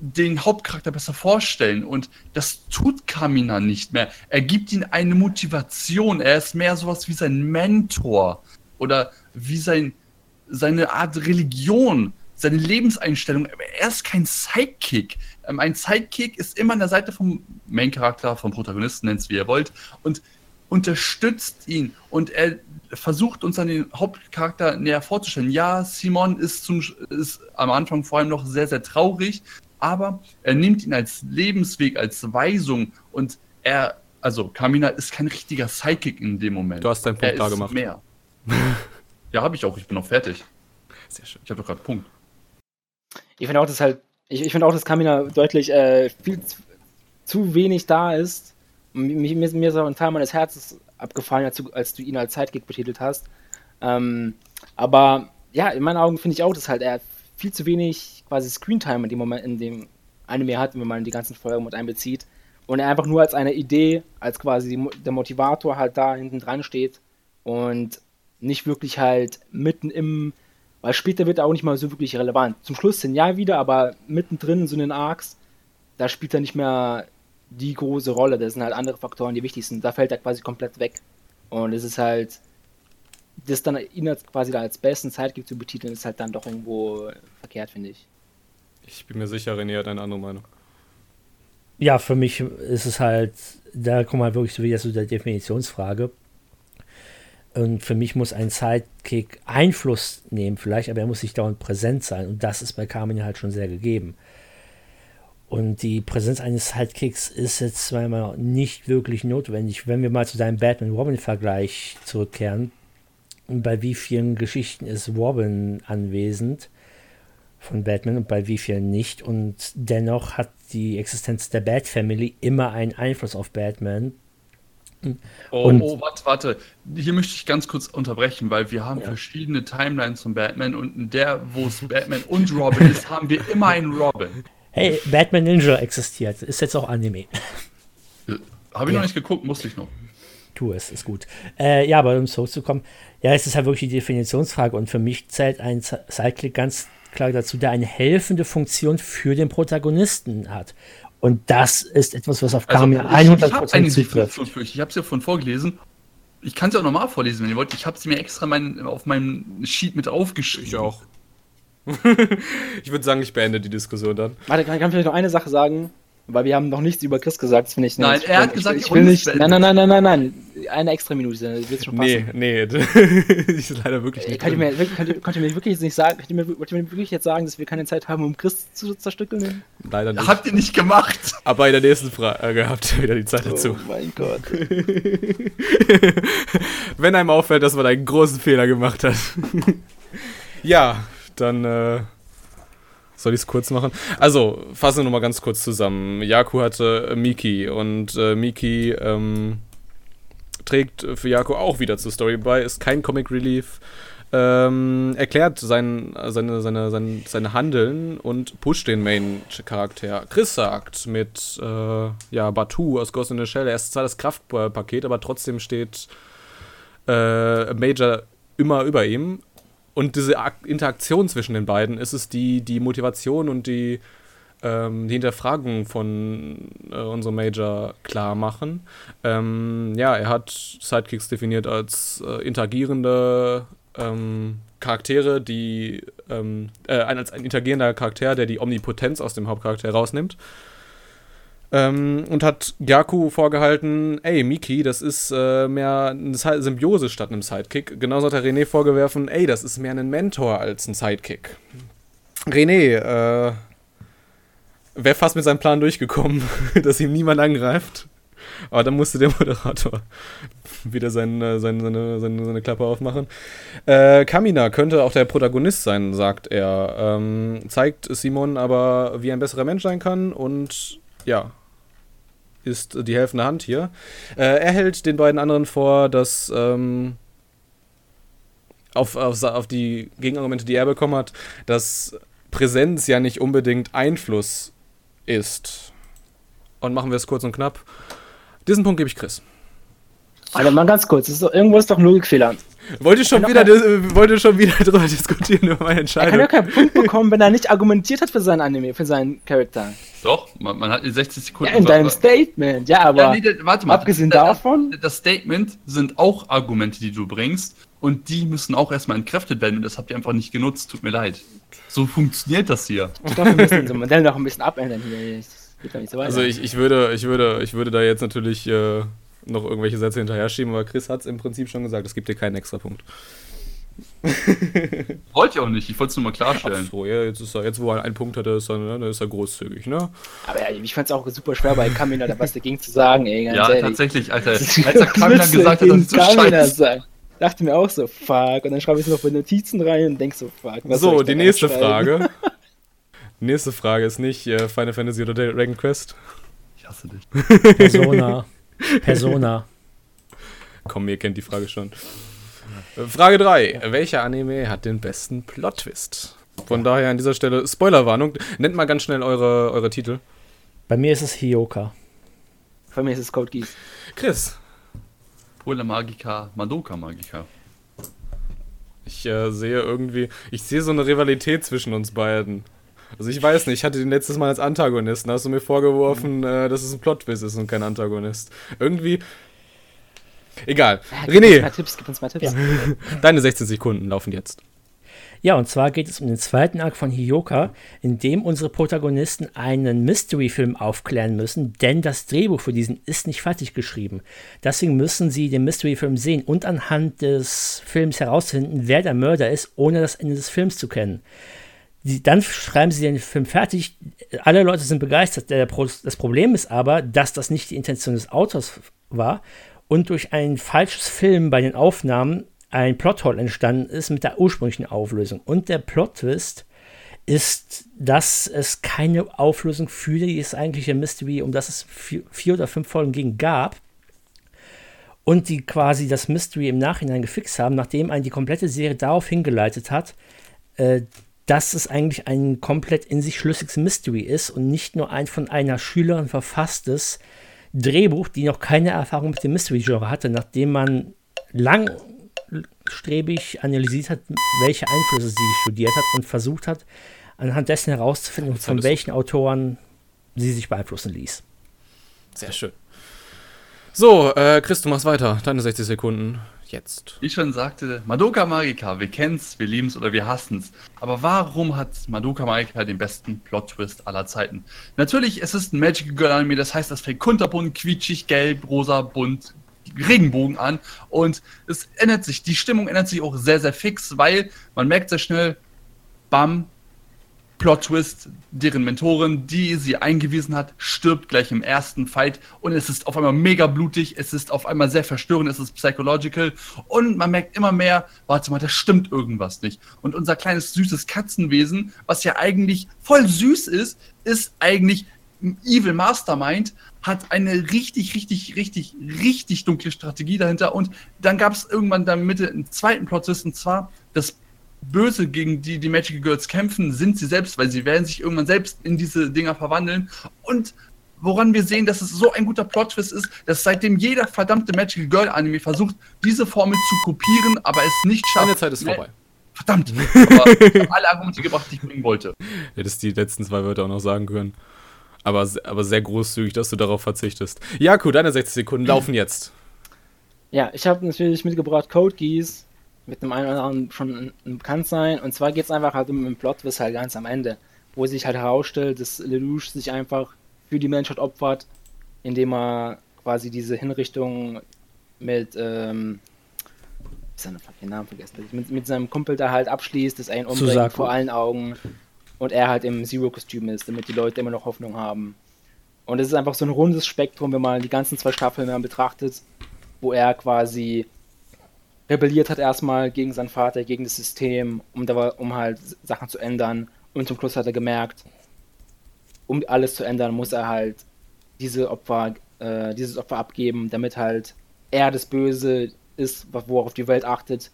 den Hauptcharakter besser vorstellen. Und das tut Kamina nicht mehr. Er gibt ihm eine Motivation. Er ist mehr sowas wie sein Mentor oder wie sein, seine Art Religion, seine Lebenseinstellung. Aber Er ist kein Sidekick. Ähm, ein Sidekick ist immer an der Seite vom Main-Charakter, vom Protagonisten, nennt es wie ihr wollt, und unterstützt ihn. Und er versucht uns an den Hauptcharakter näher vorzustellen. Ja, Simon ist, zum, ist am Anfang vor allem noch sehr, sehr traurig, aber er nimmt ihn als Lebensweg, als Weisung und er, also Kamina ist kein richtiger Sidekick in dem Moment. Du hast deinen er Punkt klar ist gemacht. mehr. ja, habe ich auch. Ich bin noch fertig. Sehr schön. Ich habe doch gerade Punkt. Ich finde auch, dass halt, ich, ich finde auch, dass Kamina deutlich äh, viel zu, zu wenig da ist. Mir, mir, mir ist auch ein Teil meines Herzens abgefallen, als du, als du ihn als Sidekick betitelt hast. Ähm, aber ja, in meinen Augen finde ich auch, dass halt er viel zu wenig quasi Screentime in dem Moment, in dem Anime hat, wenn man die ganzen Folgen mit einbezieht. Und er einfach nur als eine Idee, als quasi der Motivator halt da hinten dran steht und nicht wirklich halt mitten im, weil später wird er auch nicht mal so wirklich relevant. Zum Schluss sind ja wieder, aber mittendrin in so den Arcs, da spielt er nicht mehr die große Rolle. Das sind halt andere Faktoren, die wichtig sind. Da fällt er quasi komplett weg. Und es ist halt, das dann ihn als quasi da als besten Sidekick zu betiteln, ist halt dann doch irgendwo verkehrt, finde ich. Ich bin mir sicher, René hat eine andere Meinung. Ja, für mich ist es halt, da kommen wir halt wirklich so wieder zu der Definitionsfrage. Und für mich muss ein Sidekick Einfluss nehmen, vielleicht, aber er muss nicht dauernd präsent sein. Und das ist bei Carmen halt schon sehr gegeben. Und die Präsenz eines Sidekicks ist jetzt zweimal nicht wirklich notwendig. Wenn wir mal zu deinem Batman-Robin-Vergleich zurückkehren, bei wie vielen Geschichten ist Robin anwesend von Batman und bei wie vielen nicht. Und dennoch hat die Existenz der Bat Family immer einen Einfluss auf Batman. Oh, Und- oh, warte, warte. Hier möchte ich ganz kurz unterbrechen, weil wir haben verschiedene Timelines von Batman und in der, wo es Batman und Robin ist, haben wir immer einen Robin. Hey, Batman Ninja existiert. Ist jetzt auch Anime. Habe ich Ja. noch nicht geguckt, musste ich noch. Tu es, ist gut. Äh, ja, aber um zurückzukommen, ja, es ist halt wirklich die Definitionsfrage und für mich zählt ein Cyclic ganz klar dazu, der eine helfende Funktion für den Protagonisten hat. Und das ist etwas, was auf Also, Kami ich, ich habe 100% eine zutrifft. Ich habe es ja von vorgelesen. Ich kann es ja auch nochmal vorlesen, wenn ihr wollt. Ich habe sie mir extra mein, auf meinem Sheet mit aufgeschrieben. Ich auch. ich würde sagen, ich beende die Diskussion dann. Warte, kann, kann ich vielleicht noch eine Sache sagen? Weil wir haben noch nichts über Chris gesagt, finde ich. Nein, nicht. er hat gesagt, ich, will nicht. Nein, nein, nein, nein, nein, nein. Eine extra Minute, dann wird schon Nee, passen. nee, die ist leider wirklich Ey, nicht. Könnt ihr, mir, wirklich- könnt, ihr, könnt ihr mir wirklich jetzt nicht sagen, könnt ihr mir, wollt ihr mir wirklich jetzt sagen, dass wir keine Zeit haben, um Chris zu zerstückeln? Leider nicht. Habt ihr nicht gemacht? Aber in der nächsten Frage habt ihr wieder die Zeit dazu. Oh mein Gott. Wenn einem auffällt, dass man einen großen Fehler gemacht hat. ja, dann äh, soll ich es kurz machen. Also, fassen wir nochmal ganz kurz zusammen. Yaku hatte äh, Miki und äh, Miki ähm, trägt für Yaku auch wieder zur Story bei, ist kein Comic Relief. Ähm, erklärt sein, seine, seine, sein, seine Handeln und pusht den Main-Charakter. Chris sagt mit äh, ja, Batu aus Ghost in the Shell, er ist zwar das Kraftpaket, aber trotzdem steht äh, Major immer über ihm. Und diese Ak Interaktion zwischen den beiden ist es, die die Motivation und die, ähm, die Hinterfragung von äh, unserem Major klar machen. Ähm, ja, er hat Sidekicks definiert als äh, interagierende ähm, Charaktere, die ähm, äh, als ein interagierender Charakter, der die Omnipotenz aus dem Hauptcharakter rausnimmt. Ähm, und hat Gyaku vorgehalten, ey, Miki, das ist äh, mehr eine Symbiose statt einem Sidekick. Genauso hat er René vorgeworfen, ey, das ist mehr ein Mentor als ein Sidekick. René, äh, wäre fast mit seinem Plan durchgekommen, dass ihm niemand angreift. Aber dann musste der Moderator wieder sein, äh, sein, seine, seine, seine Klappe aufmachen. Äh, Kamina könnte auch der Protagonist sein, sagt er. Ähm, zeigt Simon aber, wie ein besserer Mensch sein kann und ja, ist die helfende Hand hier. Äh, er hält den beiden anderen vor, dass ähm, auf, auf, auf die Gegenargumente, die er bekommen hat, dass Präsenz ja nicht unbedingt Einfluss ist. Und machen wir es kurz und knapp. Diesen Punkt gebe ich Chris. Alter, mal ganz kurz, ist doch, irgendwo ist doch ein Logikfehler. Wollte schon wieder, dis- wollte schon wieder drüber diskutieren über meine Er kann Entscheidung. ja keinen Punkt bekommen, wenn er nicht argumentiert hat für seinen Anime, für seinen Charakter. Doch, man, man hat in 60 Sekunden. Ja, in deinem Statement, ja, aber Ja, nee, warte mal. abgesehen Das- davon, Das Statement sind auch Argumente, die du bringst. Und die müssen auch erstmal entkräftet werden. Und das habt ihr einfach nicht genutzt. Tut mir leid. So funktioniert das hier. ich ein bisschen so ein Modell noch ein bisschen abändern hier. So. Also ich, ich, würde, ich, würde, ich würde da jetzt natürlich äh, noch irgendwelche Sätze hinterher schieben, aber Chris hat es im Prinzip schon gesagt, es gibt dir keinen extra Punkt. Wollte ich auch nicht. Ich wollte es nur mal klarstellen. So, ja, jetzt, ist er, jetzt wo er einen Punkt hatte, ist er, ne, ist er großzügig, ne? aber ja, ich fand's auch super schwer bei Kamina da was dagegen zu sagen, ey, ganz Ja, ehrlich. tatsächlich, Alter. Als er Kamina gesagt hat, das ist so Kamina scheiße. Dachte mir auch so, fuck. Und dann schreibe ich es noch für Notizen rein und denk so, fuck. was soll so, ich die nächste? Frage. nächste Frage ist nicht äh, Final Fantasy oder Dragon Quest. Ich hasse dich. Persona. Persona. Komm, ihr kennt die Frage schon. Frage 3. Welcher Anime hat den besten Plot-Twist? Von daher an dieser Stelle Spoilerwarnung. Nennt mal ganz schnell eure, eure Titel. Bei mir ist es Hioka. Für mich ist es Code Geass. Chris. Pola Magica, Madoka Magica. Ich äh, sehe irgendwie, ich sehe so eine Rivalität zwischen uns beiden. Also ich weiß nicht, ich hatte den letztes Mal als Antagonisten, hast du mir vorgeworfen, äh, dass es ein Plot-Twist ist und kein Antagonist. Irgendwie. Egal. Ja, Gib uns René, mal Tipps, gib uns mal Tipps. deine 16 Sekunden laufen jetzt. Ja, und zwar geht es um den zweiten Arc von Hioka, in dem unsere Protagonisten einen Mystery-Film aufklären müssen, denn das Drehbuch für diesen ist nicht fertig geschrieben. Deswegen müssen sie den Mystery-Film sehen und anhand des Films herausfinden, wer der Mörder ist, ohne das Ende des Films zu kennen. Die, dann schreiben sie den Film fertig. Alle Leute sind begeistert. Der das Problem ist aber, dass das nicht die Intention des Autors war und durch ein falsches Film bei den Aufnahmen ein Plothole entstanden ist mit der ursprünglichen Auflösung. Und der Plot-Twist ist, dass es keine Auflösung für das eigentliche Mystery, um das es vier, vier oder fünf Folgen ging, gab. Und die quasi das Mystery im Nachhinein gefixt haben, nachdem einen die komplette Serie darauf hingeleitet hat, äh, dass es eigentlich ein komplett in sich schlüssiges Mystery ist und nicht nur ein von einer Schülerin verfasstes Drehbuch, die noch keine Erfahrung mit dem Mystery-Genre hatte, nachdem man langstrebig analysiert hat, welche Einflüsse sie studiert hat und versucht hat, anhand dessen herauszufinden, von welchen Autoren sie sich beeinflussen ließ. Sehr schön. So, äh, Chris, du machst weiter. Deine 60 Sekunden. Jetzt. Wie schon sagte, Madoka Magica, wir kennen's, wir lieben's oder wir hassen's. Aber warum hat Madoka Magica den besten Plot-Twist aller Zeiten? Natürlich, es ist ein Magical Girl Anime, das heißt, das fängt kunterbunt, quietschig, gelb, rosa, bunt, Regenbogen an und es ändert sich, die Stimmung ändert sich auch sehr, sehr fix, weil man merkt sehr schnell, bam, Plot-Twist, deren Mentorin, die sie eingewiesen hat, stirbt gleich im ersten Fight und es ist auf einmal mega blutig, es ist auf einmal sehr verstörend, es ist psychological und man merkt immer mehr, warte mal, da stimmt irgendwas nicht. Und unser kleines süßes Katzenwesen, was ja eigentlich voll süß ist, ist eigentlich ein Evil Mastermind, hat eine richtig, richtig, richtig, richtig dunkle Strategie dahinter und dann gab es irgendwann da Mitte einen zweiten Plot-Twist und zwar das Böse, gegen die die Magical Girls kämpfen, sind sie selbst, weil sie werden sich irgendwann selbst in diese Dinger verwandeln. Und woran wir sehen, dass es so ein guter Plot-Twist ist, dass seitdem jeder verdammte Magical Girl Anime versucht, diese Formel zu kopieren, aber es nicht schafft. Meine Zeit ist vorbei. Verdammt, aber ich habe alle Argumente gebracht, die ich bringen wollte. Hättest die letzten zwei Wörter auch noch sagen können. Aber, aber sehr großzügig, dass du darauf verzichtest. Jaku, deine 60 Sekunden laufen jetzt. Ja, ich habe natürlich mitgebracht Code Geass, mit einem einen oder anderen schon bekannt sein. Und zwar geht es einfach halt um den Plot, was halt ganz am Ende, wo sich halt herausstellt, dass Lelouch sich einfach für die Menschheit opfert, indem er quasi diese Hinrichtung mit, ähm, ich habe den Namen vergessen, mit, mit seinem Kumpel da halt abschließt, dass er ihn umbringt vor allen Augen und er halt im Zero-Kostüm ist, damit die Leute immer noch Hoffnung haben. Und es ist einfach so ein rundes Spektrum, wenn man die ganzen zwei Staffeln betrachtet, wo er quasi rebelliert hat erstmal gegen seinen Vater, gegen das System, um, da, um halt Sachen zu ändern. Und zum Schluss hat er gemerkt, um alles zu ändern, muss er halt diese Opfer, äh, dieses Opfer abgeben, damit halt er das Böse ist, worauf die Welt achtet.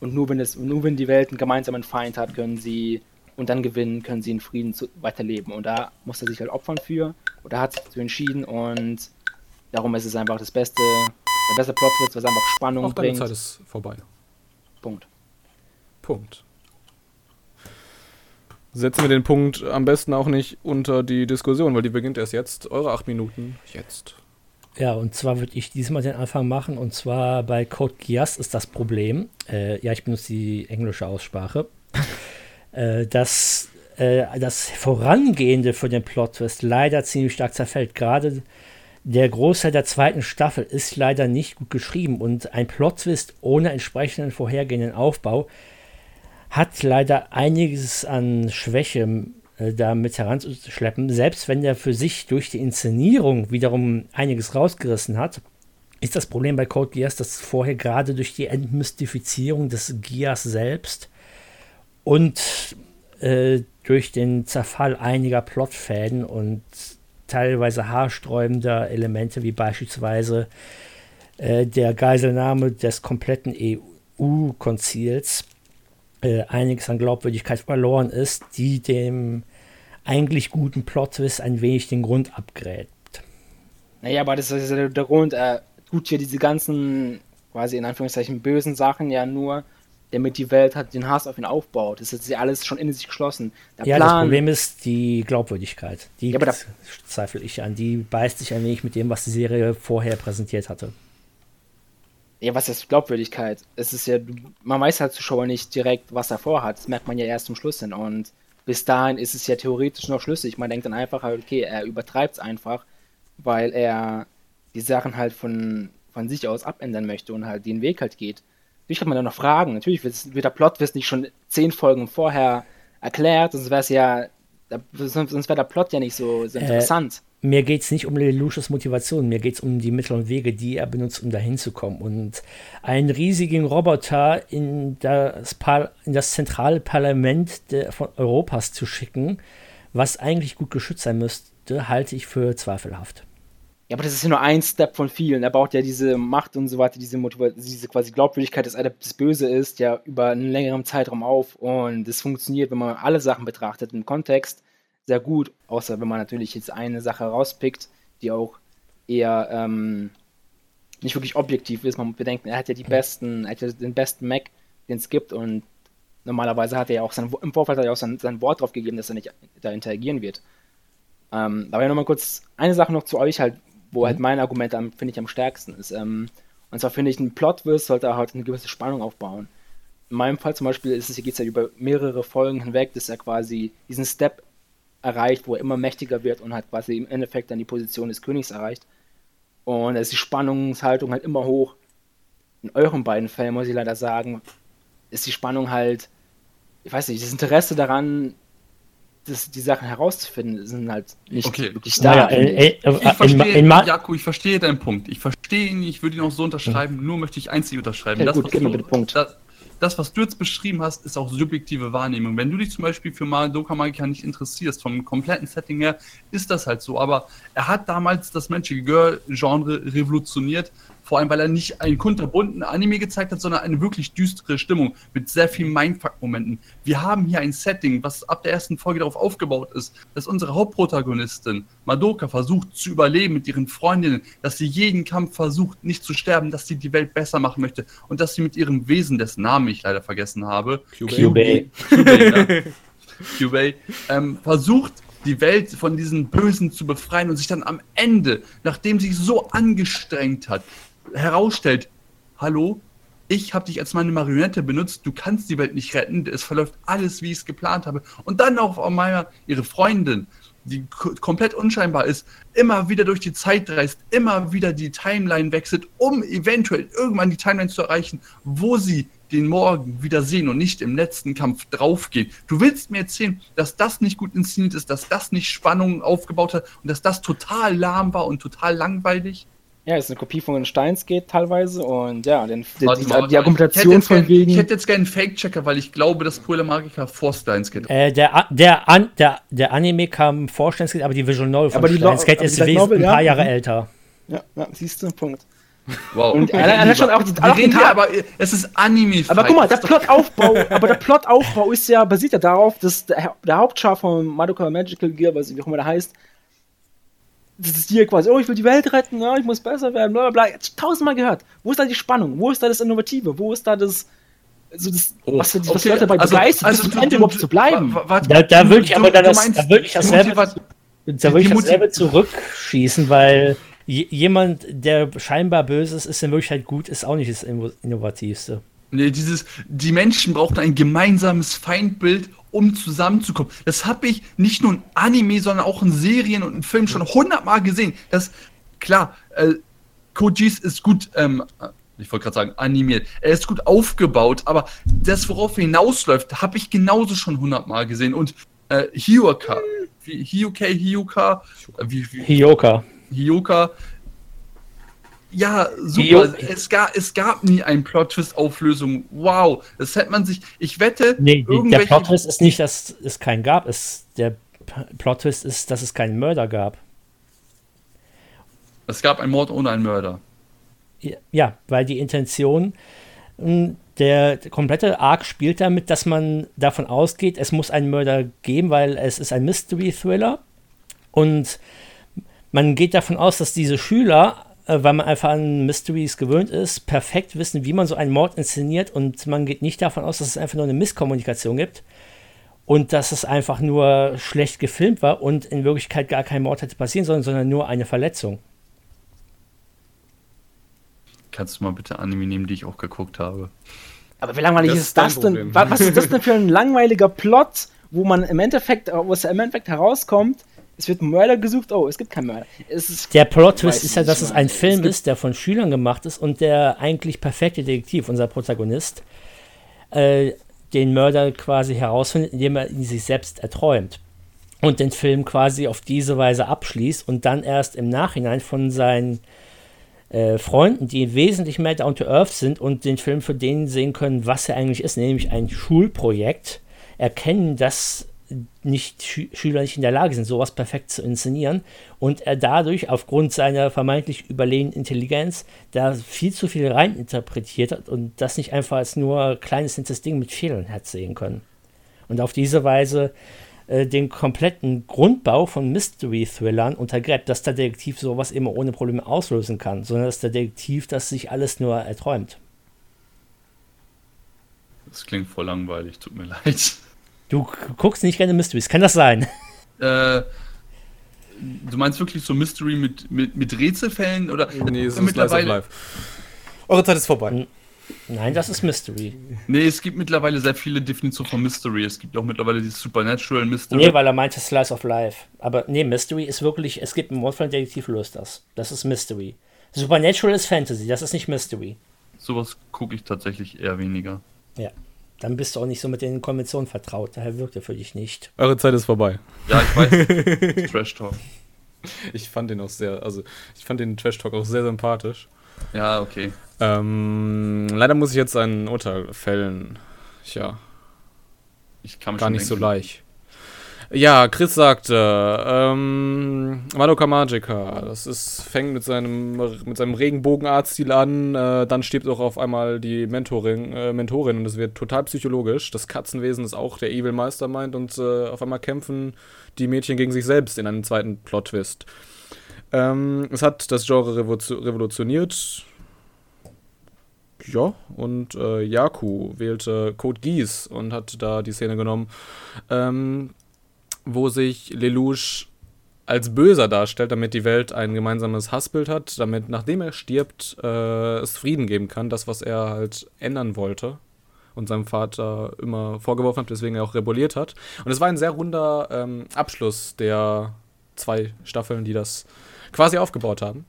Und nur wenn es, nur wenn die Welt einen gemeinsamen Feind hat, können sie und dann gewinnen, können sie in Frieden zu, weiterleben. Und da muss er sich halt opfern für. Oder hat sich dazu entschieden und darum ist es einfach das Beste, der beste Plot wird, was einfach Spannung Auch bringt. Zeit ist vorbei. Punkt. Punkt. Setzen wir den Punkt am besten auch nicht unter die Diskussion, weil die beginnt erst jetzt. Eure acht Minuten jetzt. Ja, und zwar würde ich diesmal den Anfang machen. Und zwar bei Code Geass ist das Problem, äh, ja, ich benutze die englische Aussprache, äh, dass äh, das Vorangehende für den Plot-Twist leider ziemlich stark zerfällt. Gerade der Großteil der zweiten Staffel ist leider nicht gut geschrieben und ein Plot-Twist ohne entsprechenden vorhergehenden Aufbau hat leider einiges an Schwäche äh, damit heranzuschleppen. Selbst wenn er für sich durch die Inszenierung wiederum einiges rausgerissen hat, ist das Problem bei Code Geass, dass vorher gerade durch die Entmystifizierung des Geass selbst und äh, durch den Zerfall einiger Plotfäden und teilweise haarsträubender Elemente, wie beispielsweise äh, der Geiselnahme des kompletten EU-Konzils, äh, einiges an Glaubwürdigkeit verloren ist, die dem eigentlich guten Plot-Twist ein wenig den Grund abgräbt. Naja, aber das ist der Grund, er tut hier diese ganzen, quasi in Anführungszeichen, bösen Sachen ja nur, damit die Welt halt den Hass auf ihn aufbaut. Das ist ja alles schon in sich geschlossen. Der ja, Plan, das Problem ist die Glaubwürdigkeit. Die ja, zweifle ich an. Die beißt sich ein wenig mit dem, was die Serie vorher präsentiert hatte. Ja, was ist Glaubwürdigkeit? Es ist ja, man weiß halt Zuschauer nicht direkt, was er vorhat. Das merkt man ja erst zum Schluss hin. Und bis dahin ist es ja theoretisch noch schlüssig. Man denkt dann einfach, okay, er übertreibt es einfach, weil er die Sachen halt von, von sich aus abändern möchte und halt den Weg halt geht. Natürlich hat man da noch Fragen. Natürlich wird der Plot nicht schon zehn Folgen vorher erklärt, sonst wäre es ja, sonst wäre der Plot ja nicht so, so äh, interessant. Äh, mir geht es nicht um Lelouches Motivation, mir geht es um die Mittel und Wege, die er benutzt, um dahin zu kommen. Und einen riesigen Roboter in das, in das zentrale Parlament der, von Europas zu schicken, was eigentlich gut geschützt sein müsste, halte ich für zweifelhaft. Ja, aber das ist ja nur ein Step von vielen. Er baut ja diese Macht und so weiter, diese Motivation, diese quasi Glaubwürdigkeit, dass er das Böse ist, ja über einen längeren Zeitraum auf. Und das funktioniert, wenn man alle Sachen betrachtet im Kontext, sehr gut. Außer wenn man natürlich jetzt eine Sache rauspickt, die auch eher ähm, nicht wirklich objektiv ist. Man bedenkt, er hat ja die besten, er hat ja den besten Mac, den es gibt. Und normalerweise hat er ja auch sein, im Vorfeld hat er auch sein, sein Wort drauf gegeben, dass er nicht da interagieren wird. Ähm, aber ja nochmal kurz eine Sache noch zu euch halt, wo halt mhm. halt mein Argument, finde ich, am stärksten ist. Ähm, Und zwar finde ich, ein Plot-Twist sollte halt eine gewisse Spannung aufbauen. In meinem Fall zum Beispiel ist es, hier geht es ja über mehrere Folgen hinweg, dass er quasi diesen Step erreicht, wo er immer mächtiger wird und halt quasi im Endeffekt dann die Position des Königs erreicht. Und da ist die Spannungshaltung halt immer hoch. In euren beiden Fällen, muss ich leider sagen, ist die Spannung halt, ich weiß nicht, das Interesse daran, das, die Sachen herauszufinden, sind halt nicht Okay. wirklich da. Naja, äh, äh, Ich äh, verstehe, in, in, Jakob, ich verstehe deinen Punkt. Ich verstehe ihn, ich würde ihn auch so unterschreiben, nur möchte ich einzig unterschreiben. Ja, das, gut, was gib mir du, Punkt. Das, das, was du jetzt beschrieben hast, ist auch subjektive Wahrnehmung. Wenn du dich zum Beispiel für Madoka Magica nicht interessierst, vom kompletten Setting her, ist das halt so. Aber er hat damals das Magic Girl-Genre revolutioniert, vor allem weil er nicht einen kunterbunten Anime gezeigt hat, sondern eine wirklich düstere Stimmung mit sehr vielen Mindfuck-Momenten. Wir haben hier ein Setting, was ab der ersten Folge darauf aufgebaut ist, dass unsere Hauptprotagonistin Madoka versucht zu überleben mit ihren Freundinnen, dass sie jeden Kampf versucht, nicht zu sterben, dass sie die Welt besser machen möchte und dass sie mit ihrem Wesen, dessen Namen ich leider vergessen habe, ja. Kyubey, ähm, versucht, die Welt von diesen Bösen zu befreien und sich dann am Ende, nachdem sie sich so angestrengt hat, herausstellt, hallo, ich habe dich als meine Marionette benutzt, du kannst die Welt nicht retten, es verläuft alles, wie ich es geplant habe. Und dann auch auf einmal ihre Freundin, die komplett unscheinbar ist, immer wieder durch die Zeit reist, immer wieder die Timeline wechselt, um eventuell irgendwann die Timeline zu erreichen, wo sie den Morgen wieder sehen und nicht im letzten Kampf draufgehen. Du willst mir erzählen, dass das nicht gut inszeniert ist, dass das nicht Spannung aufgebaut hat und dass das total lahm war und total langweilig? Ja, ist eine Kopie von den Steins geht teilweise und ja, den, die, Warte die, mal, die Argumentation ich hätte von jetzt gern, wegen. Ich hätte jetzt gerne einen Fake-Checker, weil ich glaube, dass Puella Magica vor Steins geht. äh, der, A- der, An, der, der Anime kam vor Steins Gate, aber die Visual Novel von Aber Steins Gate ist Novel, ein paar ja. Jahre Mhm. älter. Ja, ja siehst du, Punkt. Wow. Und allein schon auch die- auch die reden hier, Tat- aber es ist anime Aber guck mal, der Plotaufbau, aber der Plotaufbau ist ja, basiert ja darauf, dass der, der Hauptschar von Madoka Magical Gear, was wie auch immer der heißt, das ist hier quasi, oh, ich will die Welt retten, ja, ich muss besser werden, bla bla bla. Jetzt tausendmal gehört. Wo ist da die Spannung? Wo ist da das Innovative? Wo ist da das, so das was, für die- was die Leute dabei begeistert, bis zum Ende überhaupt zu bleiben? Da, da würde ich aber dann das, da würde ich dasselbe, da würde ich dasselbe zurückschießen, weil je- jemand, der scheinbar böse ist, ist in Wirklichkeit gut, ist auch nicht das Inno- Innovativste. Nee, dieses, die Menschen brauchen ein gemeinsames Feindbild, um zusammenzukommen. Das habe ich nicht nur in Anime, sondern auch in Serien und in Filmen schon hundertmal gesehen. Das, klar, äh, Kojis ist gut, ähm, ich wollte gerade sagen, animiert. Er ist gut aufgebaut, aber das, worauf er hinausläuft, habe ich genauso schon hundertmal gesehen. Und äh, Hyoka, wie, Hyoka, äh, wie, wie, Hioka. Hyoka. Ja, super. Es, gab, es gab nie einen Plot-Twist-Auflösung. Wow. Das hätte man sich. Ich wette, Nee, die, der irgendwelche. Plot-Twist ist nicht, dass es keinen gab. Es, der Plot-Twist ist, dass es keinen Mörder gab. es gab einen Mord ohne einen Mörder. Ja, weil die Intention, der, der komplette Arc spielt damit, dass man davon ausgeht, es muss einen Mörder geben, weil es ist ein Mystery-Thriller. Und man geht davon aus, dass diese Schüler, weil man einfach an Mysteries gewöhnt ist, perfekt wissen, wie man so einen Mord inszeniert. Und man geht nicht davon aus, dass es einfach nur eine Misskommunikation gibt. Und dass es einfach nur schlecht gefilmt war und in Wirklichkeit gar kein Mord hätte passieren sollen, sondern nur eine Verletzung. Kannst du mal bitte Anime nehmen, die ich auch geguckt habe? Aber wie langweilig Das ist das denn? Problem. Was ist das denn für ein langweiliger Plot, wo man im Endeffekt, wo es im Endeffekt herauskommt, es wird Mörder gesucht, oh, es gibt keinen Mörder. Es Der Plot-Twist ist ja, dass es ein Es Film gibt- ist, der von Schülern gemacht ist und der eigentlich perfekte Detektiv, unser Protagonist, äh, den Mörder quasi herausfindet, indem er ihn sich selbst erträumt. Und den Film quasi auf diese Weise abschließt und dann erst im Nachhinein von seinen äh, Freunden, die wesentlich mehr down to earth sind und den Film für den sehen können, was er eigentlich ist, nämlich ein Schulprojekt, erkennen, dass nicht Schü Schüler nicht in der Lage sind, sowas perfekt zu inszenieren und er dadurch aufgrund seiner vermeintlich überlegenen Intelligenz da viel zu viel reininterpretiert hat und das nicht einfach als nur kleines nettes Ding mit Fehlern hat sehen können. Und auf diese Weise äh, den kompletten Grundbau von Mystery-Thrillern untergräbt, dass der Detektiv sowas immer ohne Probleme auslösen kann, sondern dass der Detektiv das sich alles nur erträumt. Das klingt voll langweilig, tut mir leid. Du guckst nicht gerne Mysteries, kann das sein? Äh, du meinst wirklich so Mystery mit, mit, mit Rätselfällen oder Nee, es ist Slice of mittlerweile? Life. Eure Zeit ist vorbei. Nein, das ist Mystery. Nee, es gibt mittlerweile sehr viele Definitionen von Mystery. Es gibt auch mittlerweile die Supernatural Mystery. Nee, weil er meinte Slice of Life. Aber nee, Mystery ist wirklich, es gibt einen Mordfalldetektiv löst das. Das ist Mystery. Supernatural ist Fantasy, das ist nicht Mystery. Sowas gucke ich tatsächlich eher weniger. Ja. Dann bist du auch nicht so mit den Konventionen vertraut, daher wirkt er für dich nicht. Eure Zeit ist vorbei. Ja, ich weiß. Trash Talk. Ich fand den auch sehr, also ich fand den Trash Talk auch sehr sympathisch. Ja, okay. Ähm, leider muss ich jetzt ein Urteil fällen. Tja, Ich kann mich gar nicht so denken. leicht. Ja, Chris sagte, ähm, Madoka Magica, das ist, fängt mit seinem, mit seinem Regenbogenartstil an, äh, dann stirbt auch auf einmal die Mentorin, äh, Mentorin und es wird total psychologisch. Das Katzenwesen ist auch der Evil Mastermind und äh, auf einmal kämpfen die Mädchen gegen sich selbst in einem zweiten Plot-Twist. Ähm, es hat das Genre revo- revolutioniert. Ja, und äh, Yaku wählte Code Geass und hat da die Szene genommen, ähm, wo sich Lelouch als Böser darstellt, damit die Welt ein gemeinsames Hassbild hat, damit nachdem er stirbt, äh, es Frieden geben kann, das, was er halt ändern wollte und seinem Vater immer vorgeworfen hat, weswegen er auch rebelliert hat. Und es war ein sehr runder ähm, Abschluss der zwei Staffeln, die das quasi aufgebaut haben.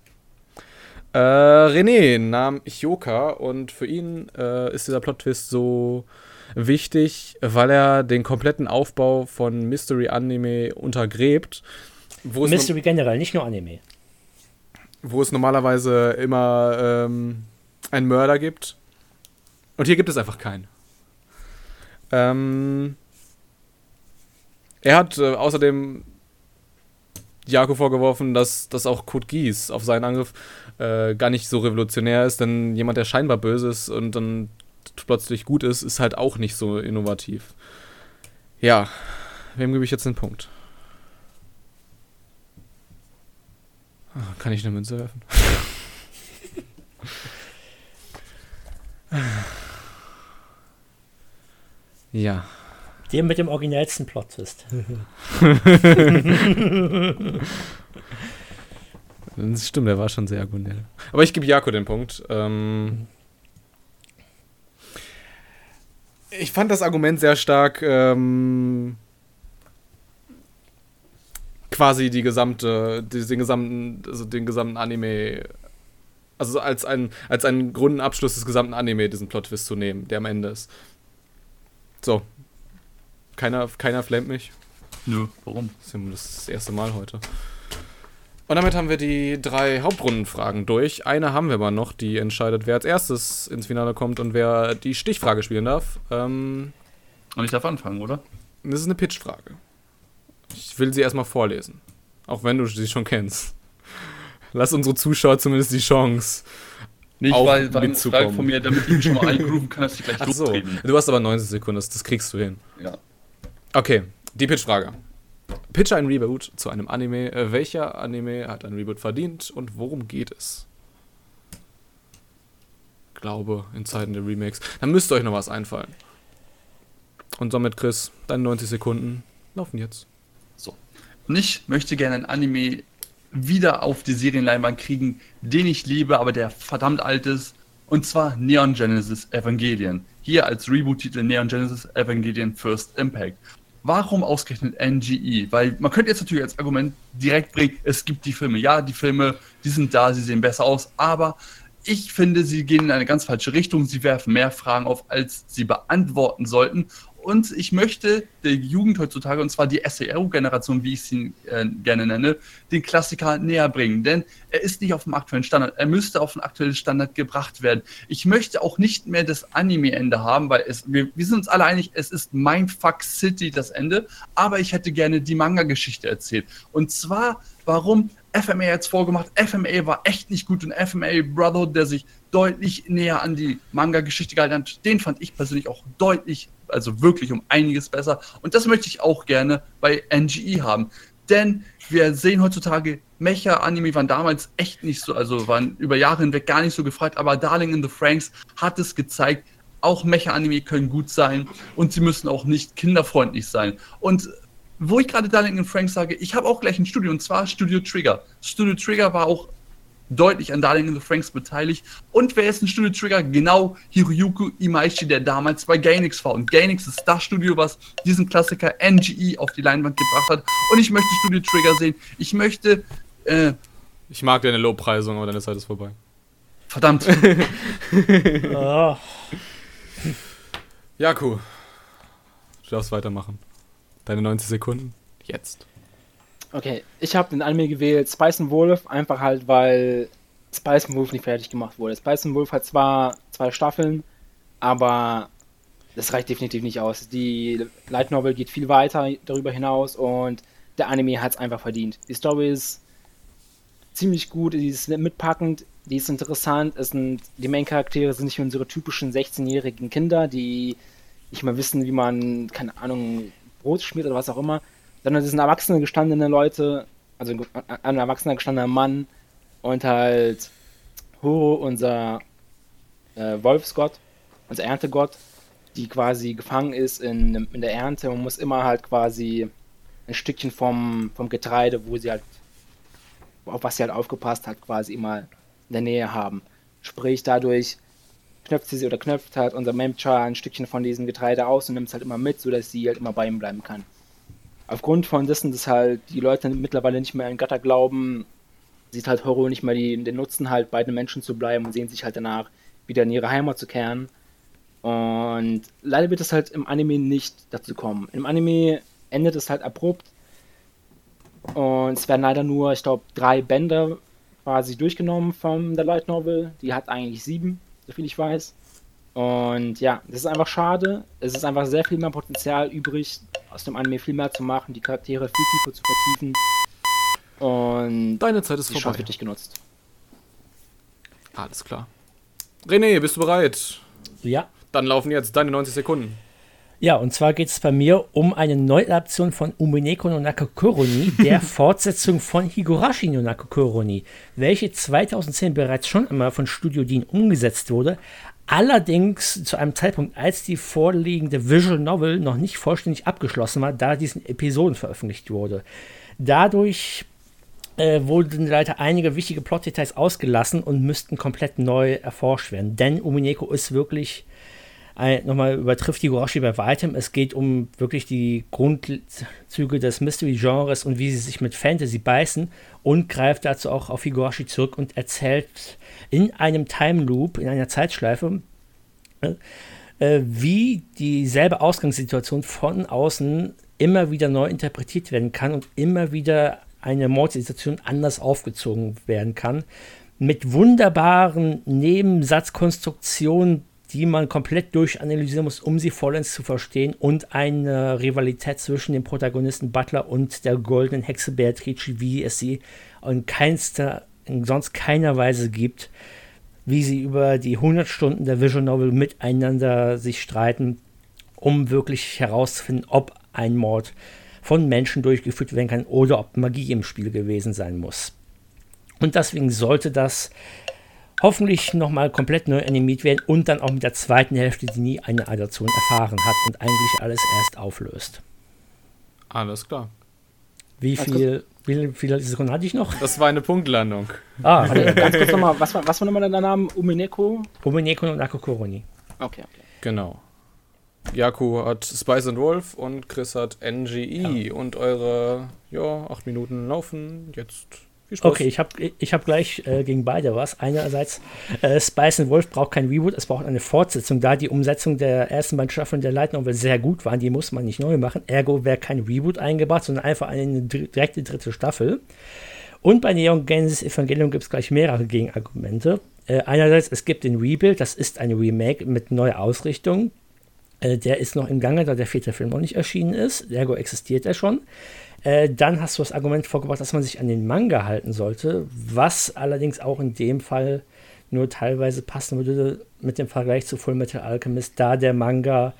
Äh, René nahm Hyoka und für ihn äh, ist dieser Plot-Twist so wichtig, weil er den kompletten Aufbau von Mystery-Anime untergräbt. Wo es, Mystery generell, nicht nur Anime. wo es normalerweise immer ähm, einen Mörder gibt. Und hier gibt es einfach keinen. Ähm, er hat äh, außerdem Jako vorgeworfen, dass, dass auch Code Geass auf seinen Angriff äh, gar nicht so revolutionär ist, denn jemand, der scheinbar böse ist und dann plötzlich gut ist, ist halt auch nicht so innovativ. Ja, wem gebe ich jetzt den Punkt? Ah, Kann ich eine Münze werfen? ja. Dem mit dem originellsten Plot-Twist. Das stimmt, der war schon sehr originell. Aber ich gebe Jako den Punkt. Ähm ich fand das Argument sehr stark, ähm quasi die gesamte, die, den gesamten, also den gesamten Anime, also als ein, als einen runden Abschluss des gesamten Anime diesen Plot-Twist zu nehmen, der am Ende ist. So. Keiner, keiner flammt mich. Nö, warum? Das ist das erste Mal heute. Und damit haben wir die drei Hauptrundenfragen durch. Eine haben wir aber noch, die entscheidet, wer als erstes ins Finale kommt und wer die Stichfrage spielen darf. Ähm, Und ich darf anfangen, oder? das ist eine Pitchfrage. Ich will sie erstmal vorlesen. Auch wenn du sie schon kennst. Lass unsere Zuschauer zumindest die Chance. Nicht, Auch weil, eine mitzukommen. Von mir, damit ich schon mal eingrooven kann, dass ich gleich Ach so. lostreten. Du hast aber 90 Sekunden, das, das kriegst du hin. Ja. Okay, die Pitchfrage. Pitch ein Reboot zu einem Anime. Äh, welcher Anime hat ein Reboot verdient und worum geht es? Glaube, in Zeiten der Remakes. Dann müsste euch noch was einfallen. Und somit, Chris, deine 90 Sekunden laufen jetzt. So. Und ich möchte gerne ein Anime wieder auf die Serienleinwand kriegen, den ich liebe, aber der verdammt alt ist. Und zwar Neon Genesis Evangelion. Hier als Reboot-Titel Neon Genesis Evangelion First Impact. Warum ausgerechnet NGE? Weil man könnte jetzt natürlich als Argument direkt bringen, es gibt die Filme. Ja, die Filme, die sind da, sie sehen besser aus, aber ich finde, sie gehen in eine ganz falsche Richtung. Sie werfen mehr Fragen auf, als sie beantworten sollten. Und ich möchte der Jugend heutzutage, und zwar die SEO-Generation, wie ich sie äh, gerne nenne, den Klassiker näher bringen. Denn er ist nicht auf dem aktuellen Standard. Er müsste auf den aktuellen Standard gebracht werden. Ich möchte auch nicht mehr das Anime-Ende haben, weil es, wir, wir sind uns alle einig, es ist Mindfuck City das Ende. Aber ich hätte gerne die Manga-Geschichte erzählt. Und zwar, warum FMA jetzt vorgemacht. FMA war echt nicht gut und FMA Brotherhood, der sich deutlich näher an die Manga-Geschichte gehalten hat, den fand ich persönlich auch deutlich, also wirklich um einiges besser. Und das möchte ich auch gerne bei NGE haben. Denn wir sehen heutzutage, Mecha-Anime waren damals echt nicht so, also waren über Jahre hinweg gar nicht so gefragt, aber Darling in the Franks hat es gezeigt, auch Mecha-Anime können gut sein und sie müssen auch nicht kinderfreundlich sein. Und wo ich gerade Darling in Franks sage, ich habe auch gleich ein Studio und zwar Studio Trigger. Studio Trigger war auch deutlich an Darling in the Franks beteiligt. Und wer ist ein Studio Trigger? Genau Hiroyuki Imaishi, der damals bei Gainix war. Und Gainix ist das Studio, was diesen Klassiker NGE auf die Leinwand gebracht hat. Und ich möchte Studio Trigger sehen. Ich möchte. Äh, ich mag deine Lobpreisung, aber deine Zeit ist vorbei. Verdammt. Jaku, du darfst weitermachen. Deine 90 Sekunden. Jetzt. Okay, ich habe den Anime gewählt Spice and Wolf, einfach halt, weil Spice and Wolf nicht fertig gemacht wurde. Spice and Wolf hat zwar zwei Staffeln, aber das reicht definitiv nicht aus. Die Light Novel geht viel weiter darüber hinaus und der Anime hat es einfach verdient. Die Story ist ziemlich gut, die ist mitpackend, die ist interessant. Es sind, die Main-Charaktere sind nicht unsere typischen 16-jährigen Kinder, die nicht mal wissen, wie man, keine Ahnung, Brot schmiert oder was auch immer, sondern es sind erwachsene, gestandene Leute, also ein erwachsener, gestandener Mann und halt Horo, unser äh, Wolfsgott, unser Erntegott, die quasi gefangen ist in, in der Ernte und muss immer halt quasi ein Stückchen vom, vom Getreide, wo sie halt, auf was sie halt aufgepasst hat, quasi immer in der Nähe haben. Sprich, dadurch knöpft sie oder knöpft halt unser Memcha ein Stückchen von diesem Getreide aus und nimmt es halt immer mit, sodass sie halt immer bei ihm bleiben kann aufgrund von dessen, dass halt die Leute mittlerweile nicht mehr an Götter glauben, sieht halt Horror nicht mehr die, den Nutzen halt bei den Menschen zu bleiben und sehen sich halt danach wieder in ihre Heimat zu kehren. Und leider wird es halt im Anime nicht dazu kommen. Im Anime endet es halt abrupt und es werden leider nur, ich glaube, drei Bände quasi durchgenommen von der Light Novel. Die hat eigentlich sieben, soviel ich weiß. Und ja, das ist einfach schade. Es ist einfach sehr viel mehr Potenzial übrig, aus dem Anime viel mehr zu machen, die Charaktere viel tiefer zu vertiefen. Und deine Zeit ist die vorbei. wird genutzt. Alles klar. René, bist du bereit? Ja. Dann laufen jetzt deine 90 Sekunden. Ja, und zwar geht es bei mir um eine Neuadaption von Umineko no Nakokoroni, der Fortsetzung von Higurashi no Nakokoroni, welche 2010 bereits schon einmal von Studio Dean umgesetzt wurde, Allerdings zu einem Zeitpunkt, als die vorliegende Visual Novel noch nicht vollständig abgeschlossen war, da diesen Episoden veröffentlicht wurde. Dadurch äh, wurden leider einige wichtige Plotdetails ausgelassen und müssten komplett neu erforscht werden. Denn Umineko ist wirklich nochmal übertrifft Higurashi bei weitem. Es geht um wirklich die Grundzüge des Mystery-Genres und wie sie sich mit Fantasy beißen und greift dazu auch auf Higurashi zurück und erzählt in einem Time Loop, in einer Zeitschleife, äh, äh, wie dieselbe Ausgangssituation von außen immer wieder neu interpretiert werden kann und immer wieder eine Mordsituation anders aufgezogen werden kann. Mit wunderbaren Nebensatzkonstruktionen, die man komplett durchanalysieren muss, um sie vollends zu verstehen und eine Rivalität zwischen dem Protagonisten Butler und der goldenen Hexe Beatrice, wie es sie in keinster, in sonst keiner Weise gibt, wie sie über die 100 Stunden der Visual Novel miteinander sich streiten, um wirklich herauszufinden, ob ein Mord von Menschen durchgeführt werden kann oder ob Magie im Spiel gewesen sein muss. Und deswegen sollte das hoffentlich nochmal komplett neu animiert werden und dann auch mit der zweiten Hälfte, die nie eine Adaption erfahren hat und eigentlich alles erst auflöst. Alles klar. Wie viel, wie viele Sekunden hatte ich noch? Das war eine Punktlandung. Ah, okay. ganz kurz nochmal, was war, was war nochmal der Name? Umineko? Umineko und Nakokoroni. Okay, okay. Genau. Yaku hat Spice and Wolf und Chris hat NGE ja. und eure, ja, acht Minuten laufen jetzt Okay, ich habe ich hab gleich äh, gegen beide was. Einerseits, äh, Spice and Wolf braucht kein Reboot, es braucht eine Fortsetzung, da die Umsetzung der ersten beiden Staffeln der Light Novel sehr gut waren. Die muss man nicht neu machen. Ergo wäre kein Reboot eingebaut, sondern einfach eine direkte dritte Staffel. Und bei Neon Genesis Evangelium gibt es gleich mehrere Gegenargumente. Äh, einerseits, es gibt den Rebuild, das ist ein Remake mit neuer Ausrichtung. Äh, der ist noch im Gange, da der vierte Film noch nicht erschienen ist. Ergo existiert er schon. Äh, dann hast du das Argument vorgebracht, dass man sich an den Manga halten sollte, was allerdings auch in dem Fall nur teilweise passen würde mit dem Vergleich zu Full Metal Alchemist, da der Manga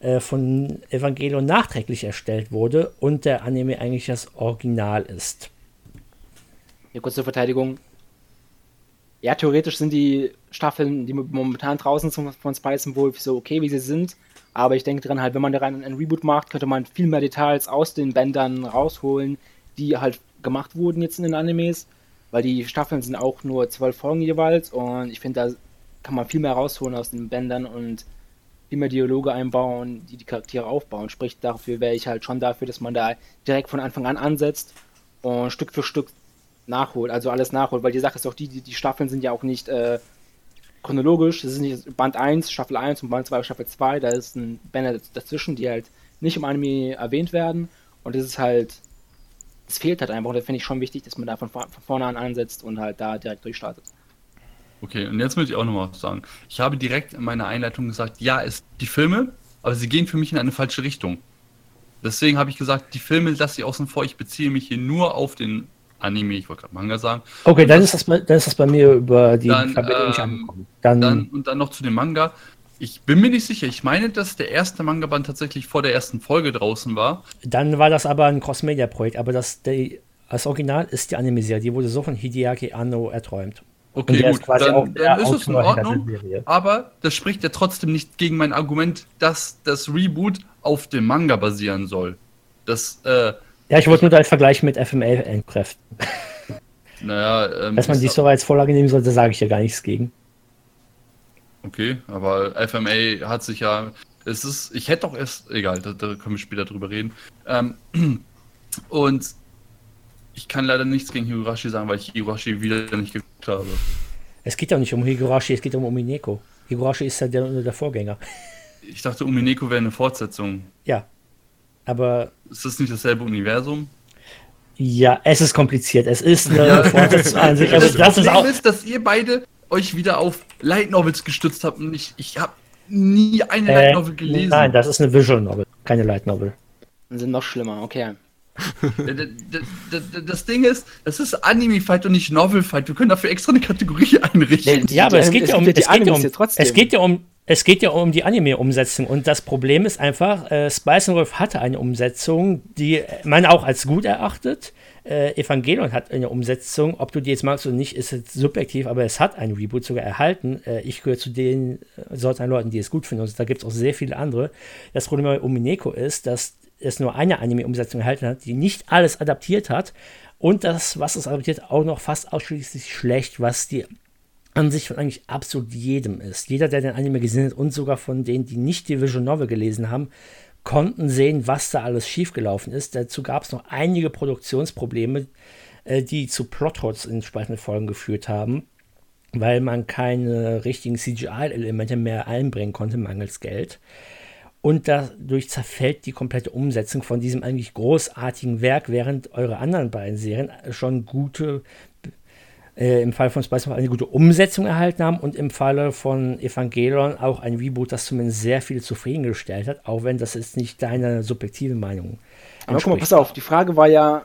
äh, von Evangelion nachträglich erstellt wurde und der Anime eigentlich das Original ist. Ja, kurz zur Verteidigung. Ja, theoretisch sind die Staffeln, die momentan draußen sind von Spice Wolf, so okay, wie sie sind. Aber ich denke dran, halt, wenn man da rein ein Reboot macht, könnte man viel mehr Details aus den Bändern rausholen, die halt gemacht wurden jetzt in den Animes. weil die Staffeln sind auch nur zwölf Folgen jeweils und ich finde, da kann man viel mehr rausholen aus den Bändern und viel mehr Dialoge einbauen, die die Charaktere aufbauen. Sprich, dafür wäre ich halt schon dafür, dass man da direkt von Anfang an ansetzt und Stück für Stück nachholt, also alles nachholt, weil die Sache ist auch die, die, die Staffeln sind ja auch nicht äh, chronologisch, das ist nicht Band 1, Staffel 1 und Band 2, Staffel 2, da ist ein Banner dazwischen, die halt nicht im Anime erwähnt werden und das ist halt, es fehlt halt einfach und da finde ich schon wichtig, dass man da von, von vorne an ansetzt und halt da direkt durchstartet. Okay, und jetzt möchte ich auch nochmal was sagen. Ich habe direkt in meiner Einleitung gesagt, ja, es die Filme, aber sie gehen für mich in eine falsche Richtung. Deswegen habe ich gesagt, die Filme lasse ich außen vor. Ich beziehe mich hier nur auf den Anime, ich wollte gerade Manga sagen. Okay, dann, das, ist das bei, dann ist das bei mir über die dann, Verbindung nicht ähm, angekommen. Dann, dann, und dann noch zu dem Manga. Ich bin mir nicht sicher. Ich meine, dass der erste Manga-Band tatsächlich vor der ersten Folge draußen war. Dann war das aber ein Cross-Media-Projekt. Aber das, die, das Original ist die Anime-Serie. Die wurde so von Hideaki Anno erträumt. Okay, gut, dann, dann ist es in Ordnung, aber das spricht ja trotzdem nicht gegen mein Argument, dass das Reboot auf dem Manga basieren soll. Das, äh, ja, ich wollte nur deinen Vergleich mit FMA entkräften. Naja, ähm, Dass man die so als Vorlage nehmen sollte, sage ich ja gar nichts gegen. Okay, aber FMA hat sich ja. Es ist, ich hätte doch erst, egal, da, da können wir später drüber reden. Ähm, und ich kann leider nichts gegen Higurashi sagen, weil ich Higurashi wieder nicht geguckt habe. Es geht ja nicht um Higurashi, es geht um Umineko. Higurashi ist ja der, der Vorgänger. Ich dachte, Umineko wäre eine Fortsetzung. Ja. Aber. Ist das nicht dasselbe Universum? Ja, es ist kompliziert. Es ist eine. Fortsetzung an sich. Aber das, das Problem ist, auch ist, dass ihr beide euch wieder auf Light Novels gestützt habt und ich, ich habe nie eine äh, Light Novel gelesen. Nein, das ist eine Visual Novel, keine Light Novel. Das sind noch schlimmer, okay. das Ding ist, das ist Anime-Fight und nicht Novel-Fight. Wir können dafür extra eine Kategorie einrichten. Ja, aber es geht ja um, es geht ja um, es geht ja um, es geht ja um die Anime-Umsetzung und das Problem ist einfach, äh, Spice Wolf hatte eine Umsetzung, die man auch als gut erachtet. Äh, Evangelion hat eine Umsetzung, ob du die jetzt magst oder nicht, ist jetzt subjektiv, aber es hat ein Reboot sogar erhalten. Äh, ich gehöre zu den äh, Sorten an Leuten, die es gut finden und da gibt es auch sehr viele andere. Das Problem bei Umineko ist, dass es nur eine Anime-Umsetzung erhalten hat, die nicht alles adaptiert hat und das, was es adaptiert, auch noch fast ausschließlich schlecht, was die Ansicht von eigentlich absolut jedem ist. Jeder, der den Anime gesehen hat und sogar von denen, die nicht die Visual Novel gelesen haben, konnten sehen, was da alles schiefgelaufen ist. Dazu gab es noch einige Produktionsprobleme, äh, die zu Plotholes in entsprechenden Folgen geführt haben, weil man keine richtigen CGI-Elemente mehr einbringen konnte, mangels Geld. Und dadurch zerfällt die komplette Umsetzung von diesem eigentlich großartigen Werk, während eure anderen beiden Serien schon gute, äh, im Fall von Spice eine gute Umsetzung erhalten haben und im Falle von Evangelion auch ein Reboot, das zumindest sehr viel zufriedengestellt hat, auch wenn das jetzt nicht deine subjektive Meinung ist. Aber guck mal, pass auf, die Frage war ja,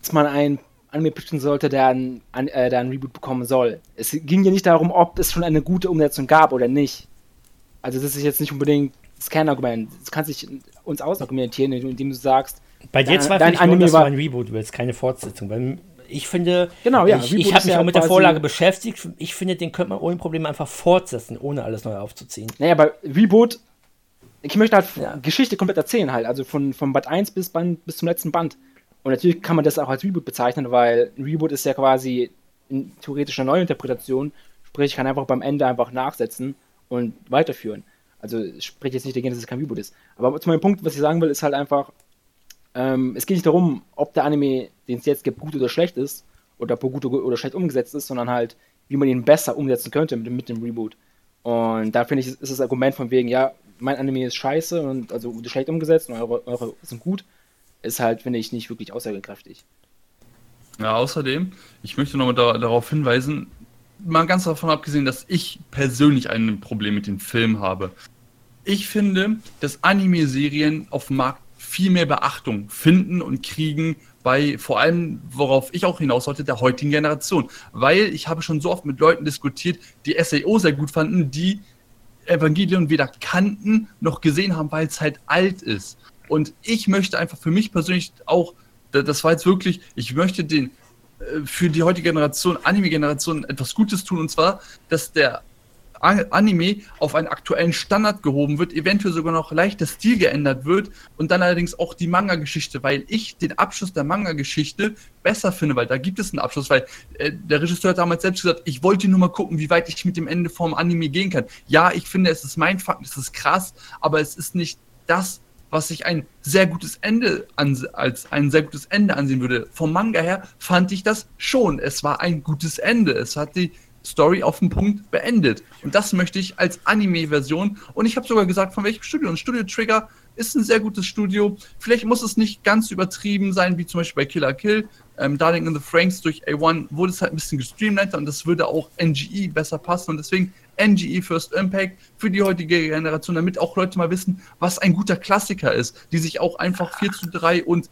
dass man ein Anime pitchen sollte, der ein, äh, der ein Reboot bekommen soll. Es ging ja nicht darum, ob es schon eine gute Umsetzung gab oder nicht. Also das ist jetzt nicht unbedingt das Kernargument. Das kannst dich uns ausargumentieren, indem du sagst, bei dir zweifle ich nur, dass du ein Reboot willst, keine Fortsetzung. Weil ich finde, genau, ja, ich, ich habe mich ja auch mit der Vorlage beschäftigt. Ich finde, den könnte man ohne Probleme einfach fortsetzen, ohne alles neu aufzuziehen. Naja, bei Reboot, ich möchte halt ja. Geschichte komplett erzählen halt. Also von, von Band 1 bis, Band, bis zum letzten Band. Und natürlich kann man das auch als Reboot bezeichnen, weil ein Reboot ist ja quasi eine theoretische Neuinterpretation. Sprich, ich kann einfach beim Ende einfach nachsetzen und weiterführen. Also ich spreche jetzt nicht dagegen, dass es kein Reboot ist. Aber zu meinem Punkt, was ich sagen will, ist halt einfach, ähm, es geht nicht darum, ob der Anime, den es jetzt gibt, gut oder schlecht ist, oder er gut oder schlecht umgesetzt ist, sondern halt, wie man ihn besser umsetzen könnte mit, mit dem Reboot. Und da finde ich, ist das Argument von wegen, ja, mein Anime ist scheiße und also schlecht umgesetzt und eure, eure sind gut, ist halt, finde ich, nicht wirklich aussagekräftig. Ja, außerdem, ich möchte nochmal da, darauf hinweisen, mal ganz davon abgesehen, dass ich persönlich ein Problem mit dem Film habe. Ich finde, dass Anime-Serien auf dem Markt viel mehr Beachtung finden und kriegen bei vor allem, worauf ich auch hinaus sollte, der heutigen Generation. Weil ich habe schon so oft mit Leuten diskutiert, die SAO sehr gut fanden, die Evangelion weder kannten noch gesehen haben, weil es halt alt ist. Und ich möchte einfach für mich persönlich auch, das war jetzt wirklich, ich möchte den für die heutige Generation, Anime-Generation, etwas Gutes tun. Und zwar, dass der Anime auf einen aktuellen Standard gehoben wird, eventuell sogar noch leicht der Stil geändert wird und dann allerdings auch die Manga-Geschichte, weil ich den Abschluss der Manga-Geschichte besser finde, weil da gibt es einen Abschluss, weil äh, der Regisseur hat damals selbst gesagt, ich wollte nur mal gucken, wie weit ich mit dem Ende vom Anime gehen kann. Ja, ich finde, es ist mein Fakt, es ist krass, aber es ist nicht das, was ich ein sehr gutes Ende als ein sehr gutes Ende ansehen würde. Vom Manga her fand ich das schon. Es war ein gutes Ende. Es hat die Story auf den Punkt beendet. Und das möchte ich als Anime-Version. Und ich habe sogar gesagt, von welchem Studio. Und Studio Trigger ist ein sehr gutes Studio. Vielleicht muss es nicht ganz übertrieben sein, wie zum Beispiel bei Killer Kill. Ähm, Darling in the Franks durch A1 wurde es halt ein bisschen gestreamliner und das würde auch NGE besser passen. Und deswegen NGE First Impact für die heutige Generation, damit auch Leute mal wissen, was ein guter Klassiker ist, die sich auch einfach 4 zu 3 und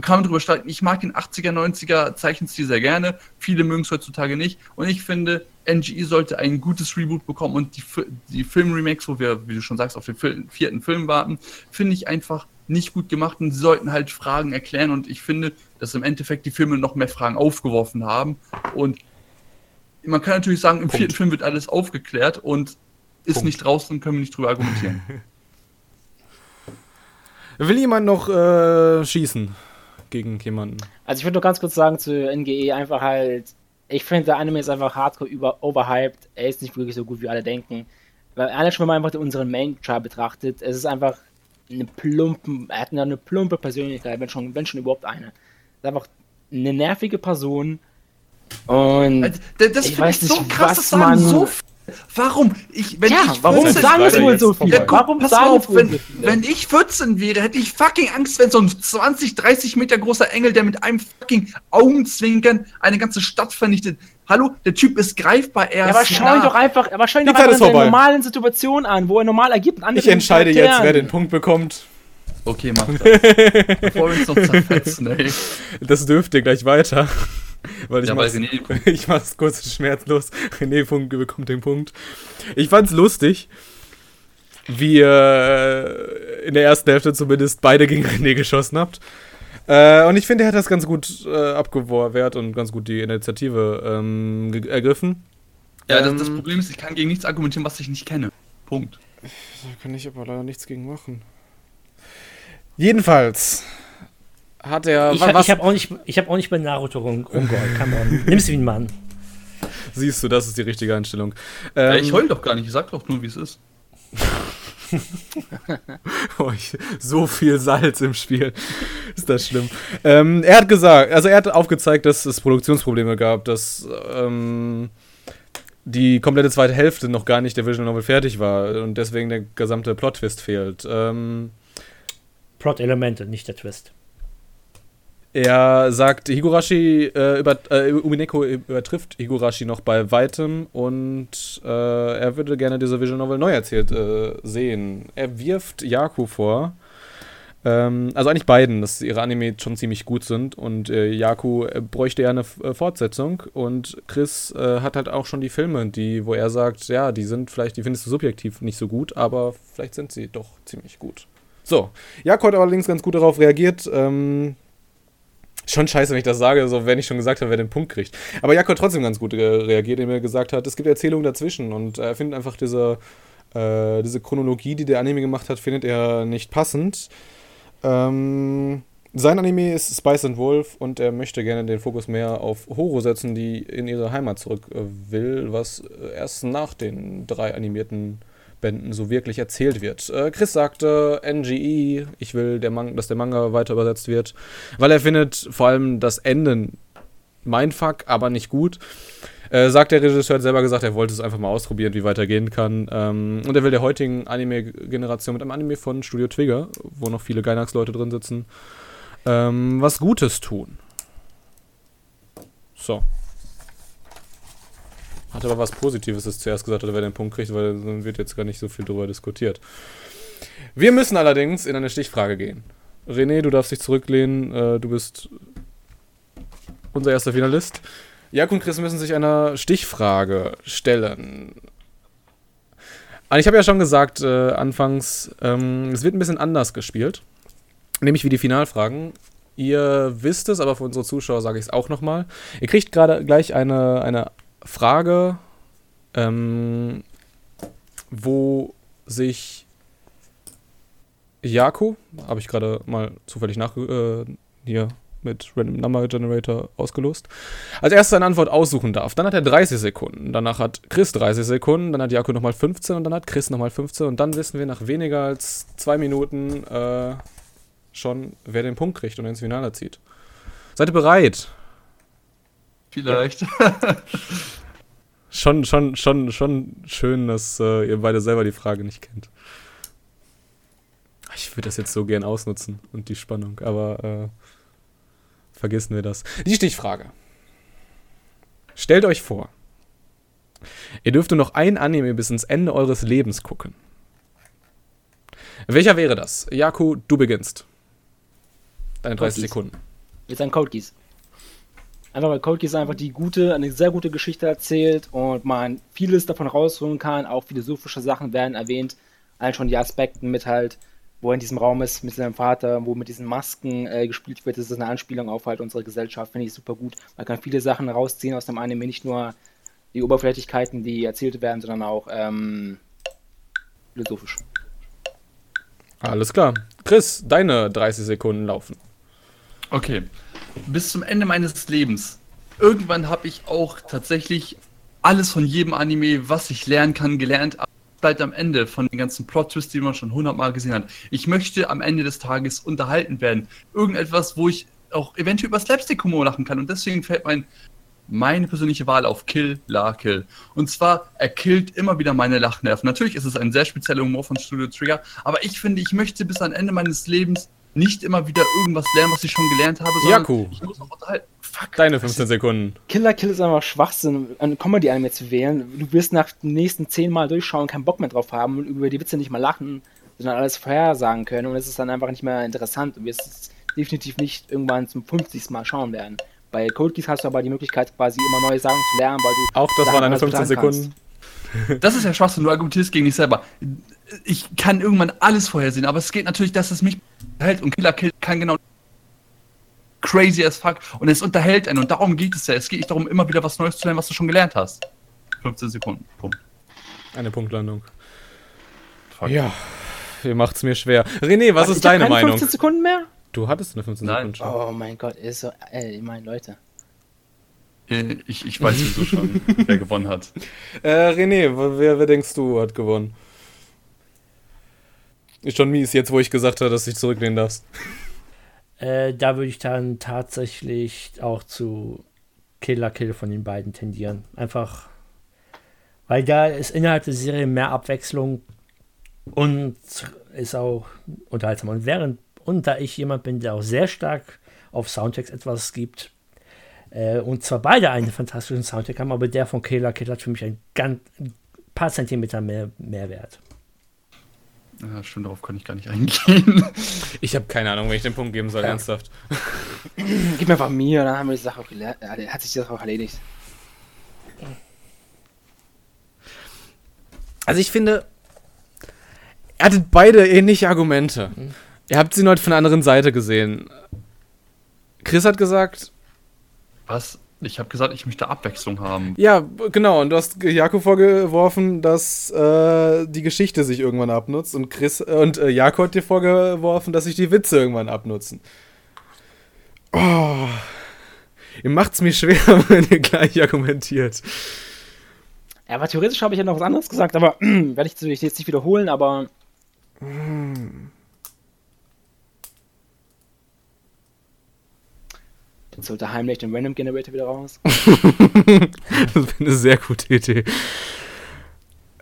kann darüber streiten. Ich mag den 80er, 90er Zeichenstil sehr gerne. Viele mögen es heutzutage nicht. Und ich finde, NGE sollte ein gutes Reboot bekommen und die, die Film-Remakes, wo wir, wie du schon sagst, auf den vierten Film warten, finde ich einfach nicht gut gemacht und sie sollten halt Fragen erklären und ich finde, dass im Endeffekt die Filme noch mehr Fragen aufgeworfen haben und man kann natürlich sagen, im Punkt. vierten Film wird alles aufgeklärt und ist Punkt. nicht draußen, können wir nicht drüber argumentieren. Will jemand noch äh, schießen? Gegen jemanden. Also ich würde nur ganz kurz sagen zu NGE einfach halt, ich finde der Anime ist einfach hardcore über overhyped. Er ist nicht wirklich so gut wie alle denken. Weil allein schon, man einfach unseren Main Char betrachtet, es ist einfach eine plumpen, er hat eine plumpe Persönlichkeit, wenn schon, wenn schon überhaupt eine. ist einfach eine nervige Person. Und also, das ich weiß nicht, so krass, was man so Warum? Ich, wenn ja, ich warum sagen es wohl so viele? Ja, warum pass sagen auf, wenn, so wenn ich 14 wäre, hätte ich fucking Angst, wenn so ein 20, 30 Meter großer Engel, der mit einem fucking Augenzwinkern eine ganze Stadt vernichtet. Hallo, der Typ ist greifbar erst. Ja, aber schau ihn doch einfach, aber schau ihn doch einfach in der normalen Situation an, wo er normal ergibt. Ich entscheide jetzt, wer den Punkt bekommt. Okay, mach das. Bevor wir uns noch zerfetzen, ey. Das dürft gleich weiter. Weil ich ja, mach's, René ich mach's kurz schmerzlos. René bekommt den Punkt. Ich fand's lustig, wie ihr äh, in der ersten Hälfte zumindest beide gegen René geschossen habt. Äh, und ich finde, er hat das ganz gut äh, abgewehrt und ganz gut die Initiative ähm, ergriffen. Ja, das, das, ähm, Problem ist, ich kann gegen nichts argumentieren, was ich nicht kenne. Punkt. Da kann ich aber leider nichts gegen machen. Jedenfalls hat er. Ich, was, ich habe auch, nicht, hab auch nicht bei Naruto rumgeholt. Come on. Nimm's wie ein Mann. Siehst du, das ist die richtige Einstellung. Ähm, ja, ich heul doch gar nicht, ich sag doch nur, wie es ist. oh, ich, so viel Salz im Spiel. Ist das schlimm. Ähm, er hat gesagt, also er hat aufgezeigt, dass es Produktionsprobleme gab, dass ähm, die komplette zweite Hälfte noch gar nicht der Visual Novel fertig war und deswegen der gesamte Plot-Twist fehlt. Ähm, Plot-Elemente, nicht der Twist. Er sagt, Higurashi äh, über, äh, Umineko übertrifft Higurashi noch bei weitem und äh, er würde gerne diese Visual Novel neu erzählt äh, sehen. Er wirft Yaku vor. Ähm, also eigentlich beiden, dass ihre Anime schon ziemlich gut sind und äh, Yaku äh, bräuchte ja eine Fortsetzung und Chris hat halt auch schon die Filme, die, wo er sagt, ja, die sind vielleicht, die findest du subjektiv nicht so gut, aber vielleicht sind sie doch ziemlich gut. So, Yaku hat allerdings ganz gut darauf reagiert. Ähm, Schon scheiße, wenn ich das sage, so wenn ich schon gesagt habe, wer den Punkt kriegt. Aber Jakob hat trotzdem ganz gut reagiert, indem er gesagt hat, es gibt Erzählungen dazwischen und er findet einfach diese, äh, diese Chronologie, die der Anime gemacht hat, findet er nicht passend. Ähm, sein Anime ist Spice and Wolf und er möchte gerne den Fokus mehr auf Horo setzen, die in ihre Heimat zurück will, was erst nach den drei animierten Bänden so wirklich erzählt wird. Äh, Chris sagte, NGE, ich will, der dass der Manga weiter übersetzt wird, weil er findet vor allem das Ende mein Fuck, aber nicht gut. Äh, sagt der Regisseur hat selber gesagt, er wollte es einfach mal ausprobieren, wie weitergehen kann. Ähm, und er will der heutigen Anime-Generation mit einem Anime von Studio Trigger, wo noch viele Gainax-Leute drin sitzen, ähm, was Gutes tun. So. Hat aber was Positives, das zuerst gesagt hat, wer den Punkt kriegt, weil dann wird jetzt gar nicht so viel darüber diskutiert. Wir müssen allerdings in eine Stichfrage gehen. René, du darfst dich zurücklehnen. Äh, du bist unser erster Finalist. Jak und Chris müssen sich einer Stichfrage stellen. Ich habe ja schon gesagt, äh, anfangs, ähm, es wird ein bisschen anders gespielt. Nämlich wie die Finalfragen. Ihr wisst es, aber für unsere Zuschauer sage ich es auch nochmal. Ihr kriegt gerade gleich eine, eine Frage ähm, wo sich Jako, habe ich gerade mal zufällig nach äh, hier mit Random Number Generator ausgelost, als erstes eine Antwort aussuchen darf. Dann hat er 30 Sekunden, danach hat Chris 30 Sekunden, dann hat Jako nochmal 15 und dann hat Chris nochmal 15 und dann wissen wir nach weniger als zwei Minuten äh, schon, wer den Punkt kriegt und ins Finale zieht. Seid ihr bereit? Vielleicht. schon, schon, schon, schon schön, dass äh, ihr beide selber die Frage nicht kennt. Ich würde das jetzt so gern ausnutzen und die Spannung, aber äh, vergessen wir das. Die Stichfrage. Stellt euch vor, ihr dürft nur noch ein Anime bis ins Ende eures Lebens gucken. Welcher wäre das? Jaku, du beginnst. Deine 30 Sekunden. Jetzt ein Code Geass. Einfach weil Code Geass einfach die gute, eine sehr gute Geschichte erzählt und man vieles davon rausholen kann. Auch philosophische Sachen werden erwähnt. Allein schon die Aspekten mit halt, wo er in diesem Raum ist mit seinem Vater, wo mit diesen Masken äh, gespielt wird. Das ist eine Anspielung auf halt unsere Gesellschaft. Finde ich super gut. Man kann viele Sachen rausziehen aus dem Anime, nicht nur die Oberflächlichkeiten, die erzählt werden, sondern auch ähm, philosophisch. Alles klar. Chris, deine 30 Sekunden laufen. Okay. Bis zum Ende meines Lebens. Irgendwann habe ich auch tatsächlich alles von jedem Anime, was ich lernen kann, gelernt. Bleibt am Ende von den ganzen Plot-Twists, die man schon hundertmal gesehen hat. Ich möchte am Ende des Tages unterhalten werden. Irgendetwas, wo ich auch eventuell über Slapstick-Humor lachen kann. Und deswegen fällt mein, meine persönliche Wahl auf Kill La Kill. Und zwar, er killt immer wieder meine Lachnerven. Natürlich ist es ein sehr spezieller Humor von Studio Trigger, aber ich finde, ich möchte bis am Ende meines Lebens nicht immer wieder irgendwas lernen, was ich schon gelernt habe, sondern Jaku. ich muss auch unterhalten. Fuck. Deine 15 Sekunden. Killer Kill ist einfach Schwachsinn, ein Comedy-Anime zu wählen. Du wirst nach den nächsten zehn Mal durchschauen, keinen Bock mehr drauf haben und über die Witze nicht mal lachen, sondern alles vorhersagen können und es ist dann einfach nicht mehr interessant und wirst es definitiv nicht irgendwann zum 50. Mal schauen werden. Bei Code Geass hast du aber die Möglichkeit, quasi immer neue Sachen zu lernen, weil du. Auch das Sachen waren deine anders 15 betrachten Sekunden. Das ist ja Schwachsinn, du argumentierst gegen dich selber. Ich kann irgendwann alles vorhersehen, aber es geht natürlich, dass es mich unterhält und Killer Kill kann genau crazy as fuck und es unterhält einen und darum geht es ja. Es geht nicht darum, immer wieder was Neues zu lernen, was du schon gelernt hast. 15 Sekunden. Punkt. Eine Punktlandung. Fuck. Ja, ihr macht's mir schwer. René, was Warte, ist deine keine Meinung? 15 Sekunden mehr? Du hattest eine 15 Nein. Sekunden schon. Oh mein Gott, ist so. Ey, ich meine, Leute. Äh, Ich, ich weiß sowieso schon, wer gewonnen hat. Äh, René, wer, wer denkst du hat gewonnen? Ist schon mies, jetzt wo ich gesagt habe, dass du dich zurücklehnen darfst. Äh, da würde ich dann tatsächlich auch zu Killer Kill von den beiden tendieren. Einfach, weil da ist innerhalb der Serie mehr Abwechslung und ist auch unterhaltsam. Und während, und da ich jemand bin, der auch sehr stark auf Soundtracks etwas gibt, äh, und zwar beide einen fantastischen Soundtrack haben, aber der von Killer Kill hat für mich ein ganz ein paar Zentimeter mehr Mehrwert. Ja, stimmt, darauf kann ich gar nicht eingehen. Ich habe keine Ahnung, wenn ich den Punkt geben soll, Ja. ernsthaft. Gib mir einfach mir, dann haben wir die Sache auch gelernt. äh, Hat sich die Sache auch erledigt. Also ich finde, ihr hattet beide ähnliche Argumente. Ihr habt sie heute von der anderen Seite gesehen. Chris hat gesagt, Was? Ich habe gesagt, ich möchte Abwechslung haben. ja, genau, und du hast Jako vorgeworfen, dass äh, die Geschichte sich irgendwann abnutzt und Chris äh, und äh, Jako hat dir vorgeworfen, dass sich die Witze irgendwann abnutzen. Oh, ihr macht's mir schwer, wenn ihr gleich argumentiert. Ja, aber theoretisch habe ich ja noch was anderes gesagt, aber werde ich jetzt nicht wiederholen, aber. Jetzt holt er heimlich den Random Generator wieder raus. Das wäre eine sehr gute Idee.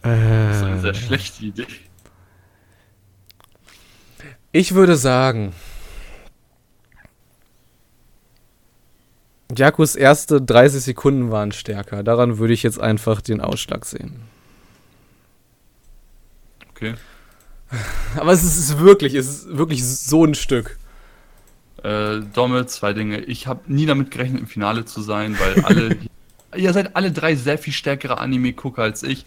Das ist eine sehr Äh, schlechte Idee. ich würde sagen, Jakos erste 30 Sekunden waren stärker. Daran würde ich jetzt einfach den Ausschlag sehen. Okay. Aber es ist wirklich, es ist wirklich so ein Stück. Äh, Domme, zwei Dinge. Ich habe nie damit gerechnet, im Finale zu sein, weil alle. ihr seid alle drei sehr viel stärkere Anime-Gucker als ich.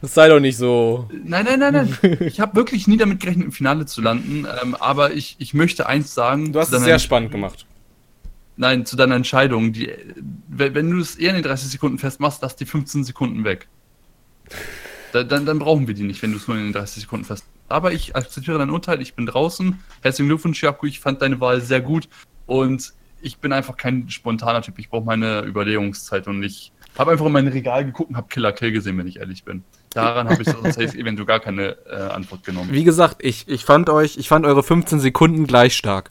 Das sei doch nicht so. Nein, nein, nein, nein. Ich habe wirklich nie damit gerechnet, im Finale zu landen. Ähm, aber ich, ich möchte eins sagen. Du hast es sehr spannend gemacht. Nein, zu deiner Entscheidung. Die, wenn du es eher in den 30 Sekunden festmachst, lass die 15 Sekunden weg. Da, dann, dann brauchen wir die nicht, wenn du es nur in den 30 Sekunden fest. Aber ich akzeptiere dein Urteil, ich bin draußen. Herzlichen Glückwunsch, Jaku, ich fand deine Wahl sehr gut. Und ich bin einfach kein spontaner Typ. Ich brauche meine Überlegungszeit und ich habe einfach in mein Regal geguckt und habe Killer Kill gesehen, wenn ich ehrlich bin. Daran habe ich so safe eventuell gar keine äh, Antwort genommen. Wie gesagt, ich, ich fand euch, ich fand eure 15 Sekunden gleich stark.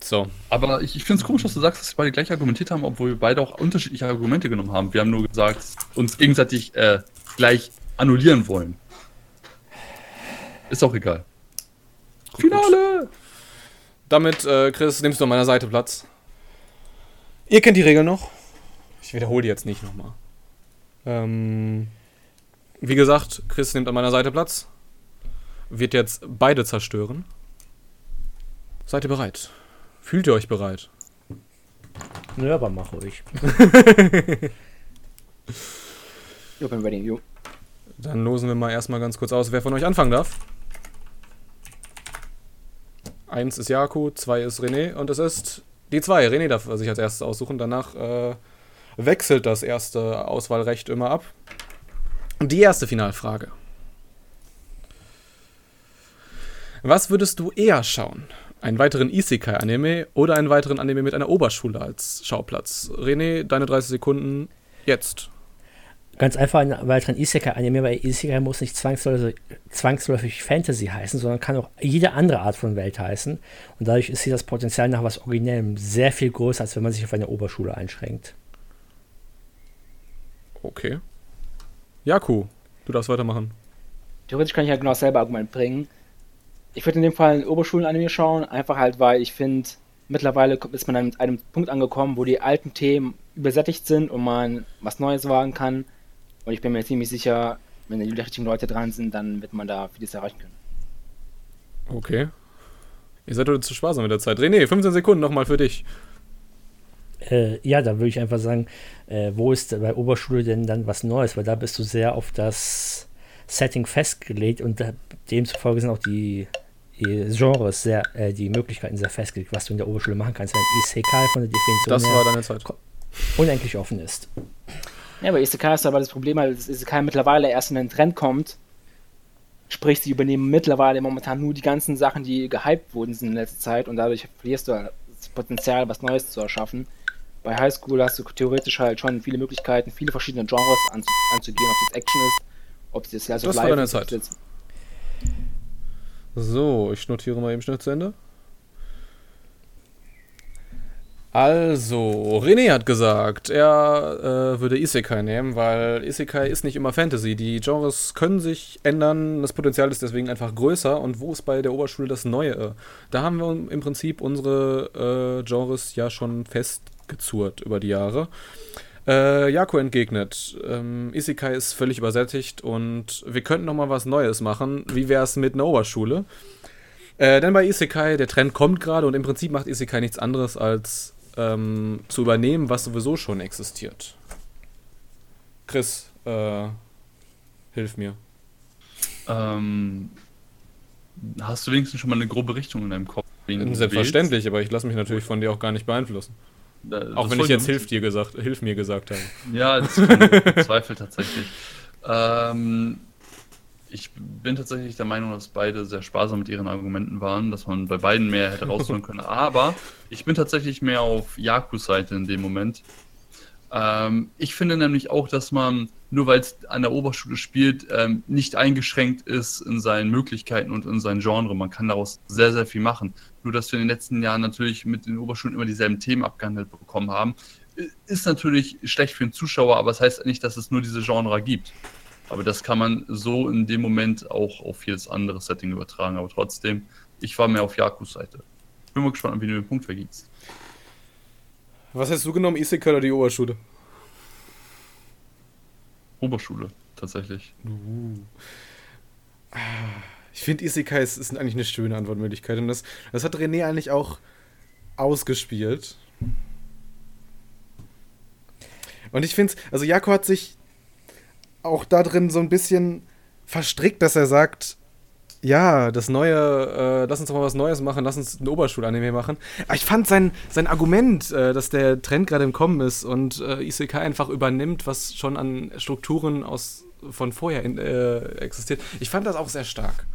So. Aber ich, ich finde es komisch, dass du sagst, dass wir beide gleich argumentiert haben, obwohl wir beide auch unterschiedliche Argumente genommen haben. Wir haben nur gesagt, uns gegenseitig äh, gleich annullieren wollen. Ist auch egal. Finale! Damit, äh, Chris, nimmst du an meiner Seite Platz. Ihr kennt die Regeln noch. Ich wiederhole die jetzt nicht nochmal. Ähm, wie gesagt, Chris nimmt an meiner Seite Platz. Wird jetzt beide zerstören. Seid ihr bereit? Fühlt ihr euch bereit? Ja, aber mach ruhig. jo, bin ready, jo. Dann losen wir mal erstmal ganz kurz aus, wer von euch anfangen darf. Eins ist Jaku, zwei ist René und es ist die zwei. René darf sich als erstes aussuchen. Danach äh, wechselt das erste Auswahlrecht immer ab. Und die erste Finalfrage. Was würdest du eher schauen? Einen weiteren Isekai-Anime oder einen weiteren Anime mit einer Oberschule als Schauplatz? René, deine 30 Sekunden jetzt. Ganz einfach einen weiteren Isekai-Anime, weil Isekai muss nicht zwangsläufig, zwangsläufig Fantasy heißen, sondern kann auch jede andere Art von Welt heißen. Und dadurch ist hier das Potenzial nach was Originellem sehr viel größer, als wenn man sich auf eine Oberschule einschränkt. Okay. Jaku, du darfst weitermachen. Theoretisch kann ich ja genau dasselbe Argument bringen. Ich würde in dem Fall einen Oberschulen-Anime schauen, einfach halt, weil ich finde, mittlerweile ist man an einem Punkt angekommen, wo die alten Themen übersättigt sind und man was Neues wagen kann. Und ich bin mir ziemlich sicher, wenn die richtigen Leute dran sind, dann wird man da vieles erreichen können. Okay. Ihr seid heute zu sparsam mit der Zeit. René, 15 Sekunden nochmal für dich. Äh, ja, da würde ich einfach sagen, äh, wo ist bei Oberschule denn dann was Neues? Weil da bist du sehr auf das Setting festgelegt und da, demzufolge sind auch die, die Genres sehr, äh, die Möglichkeiten sehr festgelegt, was du in der Oberschule machen kannst. Wenn Isekai von der Definition Das war deine Zeit. unendlich offen ist. Ja, bei Isekai ist aber das Problem, dass Isekai mittlerweile erst in den Trend kommt. Sprich, sie übernehmen mittlerweile momentan nur die ganzen Sachen, die gehypt wurden in letzter Zeit und dadurch verlierst du das Potenzial, was Neues zu erschaffen. Bei Highschool hast du theoretisch halt schon viele Möglichkeiten, viele verschiedene Genres anzu anzugehen, ob es Action ist, ob es jetzt Slice das war deine Zeit. So, ich notiere mal eben schnell zu Ende. Also, René hat gesagt, er äh, würde Isekai nehmen, weil Isekai ist nicht immer Fantasy. Die Genres können sich ändern, das Potenzial ist deswegen einfach größer. Und wo ist bei der Oberschule das Neue? Da haben wir im Prinzip unsere äh, Genres ja schon festgezurrt über die Jahre. Äh, Jako entgegnet, ähm, Isekai ist völlig übersättigt und wir könnten noch mal was Neues machen. Wie wäre es mit einer Oberschule? Äh, denn bei Isekai, der Trend kommt gerade und im Prinzip macht Isekai nichts anderes als ähm, zu übernehmen, was sowieso schon existiert. Chris, äh, hilf mir. Ähm, hast du wenigstens schon mal eine grobe Richtung in deinem Kopf? Selbstverständlich, aber ich lasse mich natürlich von dir auch gar nicht beeinflussen. Da, auch wenn ich jetzt hilf dir gesagt, hilf mir gesagt habe. Ja, das ist Zweifel tatsächlich. Ähm, ich bin tatsächlich der Meinung, dass beide sehr sparsam mit ihren Argumenten waren, dass man bei beiden mehr hätte rausholen können. Aber ich bin tatsächlich mehr auf Jakus Seite in dem Moment. Ähm, ich finde nämlich auch, dass man, nur weil es an der Oberschule spielt, ähm, nicht eingeschränkt ist in seinen Möglichkeiten und in seinem Genre. Man kann daraus sehr, sehr viel machen. Nur, dass wir in den letzten Jahren natürlich mit den Oberschulen immer dieselben Themen abgehandelt bekommen haben, ist natürlich schlecht für den Zuschauer, aber es das heißt nicht, dass es nur diese Genre gibt. Aber das kann man so in dem Moment auch auf jedes andere Setting übertragen. Aber trotzdem, ich war mehr auf Jakus Seite. Bin mal gespannt, wie du den Punkt vergibst. Was hast du genommen, Isekai oder die Oberschule? Oberschule, tatsächlich. Uh. Ich finde, Isekai ist, ist, eigentlich eine schöne Antwortmöglichkeit. Und das, das hat René eigentlich auch ausgespielt. Und ich finde es, also Jako hat sich auch da drin so ein bisschen verstrickt, dass er sagt, Ja, das neue, äh, lass uns doch mal was Neues machen, lass uns ein Oberstulanime machen. Aber ich fand sein, sein Argument, äh, dass der Trend gerade im Kommen ist und äh, Isekai einfach übernimmt, was schon an Strukturen aus, von vorher in, äh, existiert. Ich fand das auch sehr stark.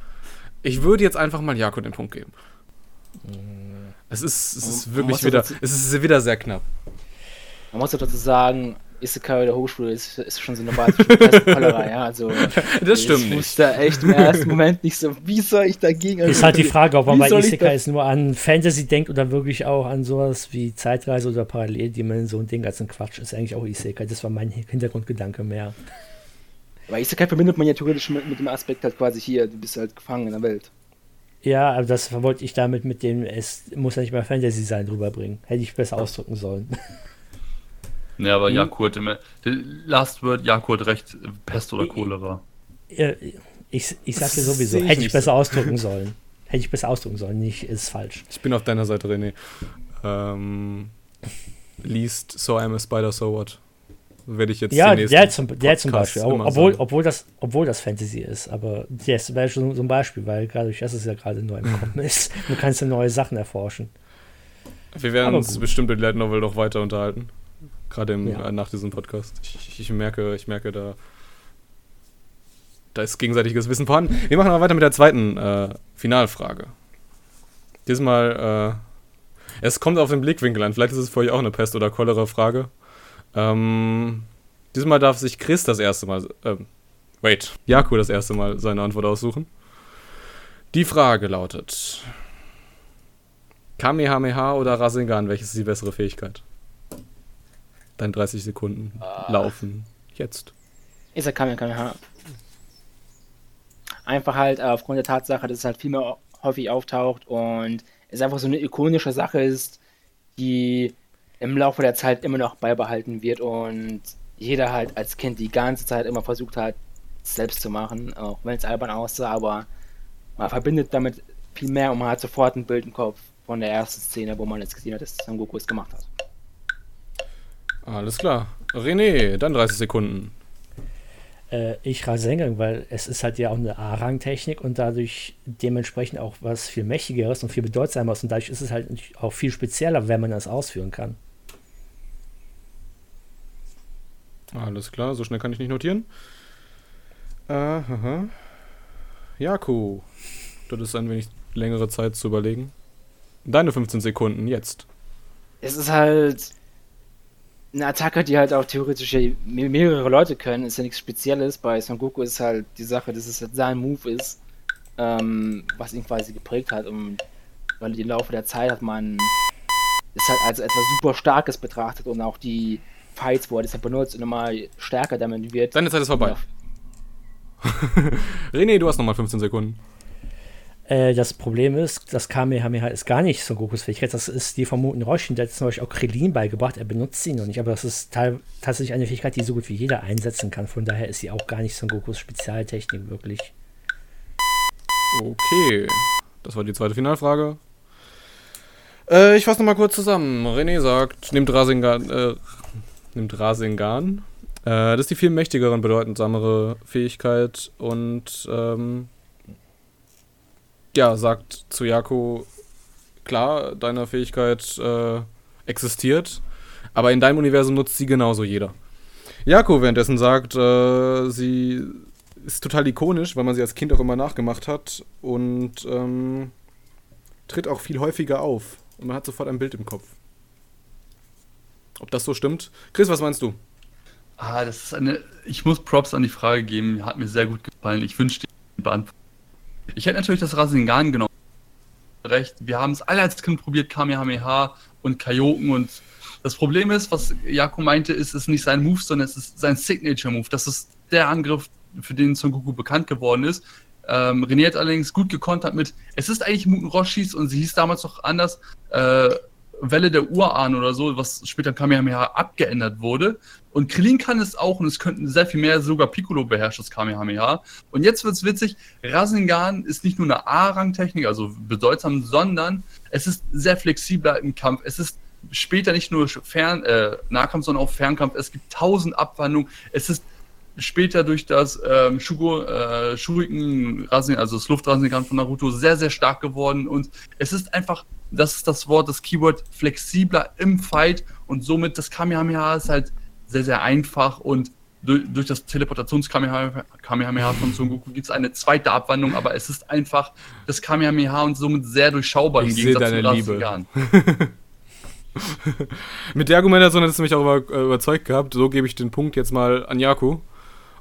Ich würde jetzt einfach mal Jako den Punkt geben. Es ist, es ist wirklich wieder, es ist wieder sehr knapp. Man muss auch dazu sagen, Isekai der Hochschule ist, ist schon so eine Pestkollerei, ja. Also, Das stimmt ich nicht. wusste echt im ersten Moment nicht so, wie soll ich dagegen Ist halt die Frage, ob man bei Isekai nur an Fantasy denkt oder wirklich auch an sowas wie Zeitreise oder Paralleldimension. Den ganzen Quatsch ist eigentlich auch Isekai. Das war mein Hintergrundgedanke mehr. Weil Isekai verbindet man ja theoretisch mit, mit dem Aspekt halt quasi hier, du bist halt gefangen in der Welt. Ja, aber das wollte ich damit mit dem, es muss ja nicht mal Fantasy sein, rüberbringen. Hätte ich besser ausdrücken sollen. Ja, aber Hm. Jakob hat immer. der Last Word, Jakob hat recht, Pest oder Cholera. Ich, ich sag dir sowieso, hätte ich besser ausdrücken sollen. Hätte ich besser ausdrücken sollen, nicht ist falsch. Ich bin auf deiner Seite, René. Ähm, liest So I'm a Spider, So What. Werde ich jetzt Ja, nächsten der zum, der zum Beispiel. Obwohl, sagen. obwohl, das, obwohl das Fantasy ist. Aber das wäre schon so ein Beispiel, weil gerade durch das es ja gerade neu im Kommen ist. Du kannst ja neue Sachen erforschen. Wir werden uns bestimmt mit Light Novel noch weiter unterhalten. Gerade im, Ja. äh, nach diesem Podcast. Ich, ich, merke, ich merke da. Da ist gegenseitiges Wissen vorhanden. Wir machen aber weiter mit der zweiten äh, Finalfrage. Diesmal, äh, es kommt auf den Blickwinkel an. Vielleicht ist es für euch auch eine Pest- oder Cholera-Frage. Ähm, diesmal darf sich Chris das erste Mal, ähm, wait, Jaku das erste Mal seine Antwort aussuchen. Die Frage lautet: Kamehameha oder Rasengan, welches ist die bessere Fähigkeit? Dein 30 Sekunden Ah. laufen jetzt. Isekai Kamehameha. Einfach halt äh, aufgrund der Tatsache, dass es halt viel mehr häufig auftaucht und es einfach so eine ikonische Sache ist, die im Laufe der Zeit immer noch beibehalten wird und jeder halt als Kind die ganze Zeit immer versucht hat, es selbst zu machen, auch wenn es albern aussah, aber man verbindet damit viel mehr und man hat sofort ein Bild im Kopf von der ersten Szene, wo man jetzt gesehen hat, dass Son Goku es gemacht hat. Alles klar. René, dann 30 Sekunden. Äh, ich Rasengan, weil es ist halt ja auch eine A-Rang-Technik und dadurch dementsprechend auch was viel mächtigeres und viel bedeutsameres und dadurch ist es halt auch viel spezieller, wenn man das ausführen kann. Alles klar, so schnell kann ich nicht notieren. Aha. Jaku, das ist ein wenig längere Zeit zu überlegen. Deine 15 Sekunden, jetzt. es ist halt eine Attacke, die halt auch theoretisch mehrere Leute können, ist ja nichts Spezielles. Bei Son Goku ist halt die Sache, dass es halt sein Move ist, ähm, was ihn quasi geprägt hat. Und weil im Laufe der Zeit hat man es halt als etwas super Starkes betrachtet und auch die Fights, wo er das halt benutzt und immer stärker damit wird. Deine Zeit ist vorbei. René, du hast nochmal 15 Sekunden. Äh, das Problem ist, das Kamehameha ist gar nicht Son Gokus Fähigkeit. Das ist die von Muten Roshin, der hat zum Beispiel auch Krillin beigebracht. Er benutzt sie noch nicht, aber das ist teil- tatsächlich eine Fähigkeit, die so gut wie jeder einsetzen kann. Von daher ist sie auch gar nicht Son Gokus Spezialtechnik wirklich. Okay, das war die zweite Finalfrage. Äh, ich fasse nochmal kurz zusammen. René sagt, nimmt Rasengan, äh, nimmt Rasengan. Äh, das ist die viel mächtigere und bedeutendsamere Fähigkeit und ähm, ja, sagt zu Jako, klar, deine Fähigkeit äh, existiert, aber in deinem Universum nutzt sie genauso jeder. Jako währenddessen sagt, äh, sie ist total ikonisch, weil man sie als Kind auch immer nachgemacht hat und ähm, tritt auch viel häufiger auf. Und man hat sofort ein Bild im Kopf. Ob das so stimmt? Chris, was meinst du? Ah, das ist eine. Ich muss Props an die Frage geben. Hat mir sehr gut gefallen. Ich wünschte, die beantworten. Ich hätte natürlich das Rasengan genommen. Recht. Wir haben es alle als Kind probiert, Kamehameha und Kaioken und das Problem ist, was Jako meinte, ist es nicht sein Move, sondern es ist sein Signature Move. Das ist der Angriff, für den Son Goku bekannt geworden ist. Ähm, René hat allerdings gut gekontert mit, es ist eigentlich Muten Roshis und sie hieß damals noch anders, äh, Welle der Urahn oder so, was später Kamehameha abgeändert wurde. Und Krillin kann es auch und es könnten sehr viel mehr, sogar Piccolo beherrscht das Kamehameha. Und jetzt wird's witzig, Rasengan ist nicht nur eine A-Rang-Technik, also bedeutsam, sondern es ist sehr flexibler im Kampf. Es ist später nicht nur Fern, äh, Nahkampf, sondern auch Fernkampf. Es gibt tausend Abwandlungen. Es ist später durch das ähm, Shugo, äh, Shuriken Rasen, also das Luftrasengan von Naruto, sehr, sehr stark geworden. Und es ist einfach, das ist das Wort, das Keyword, flexibler im Fight und somit das Kamehameha ist halt sehr, sehr einfach und durch, durch das Teleportations-Kamehameha von Son Goku gibt es eine zweite Abwandlung, aber es ist einfach das Kamehameha und somit sehr durchschaubar ich im Gegensatz deine Liebe. Mit der Argumentation hat es mich auch über, äh, überzeugt gehabt. So gebe ich den Punkt jetzt mal an Jaku.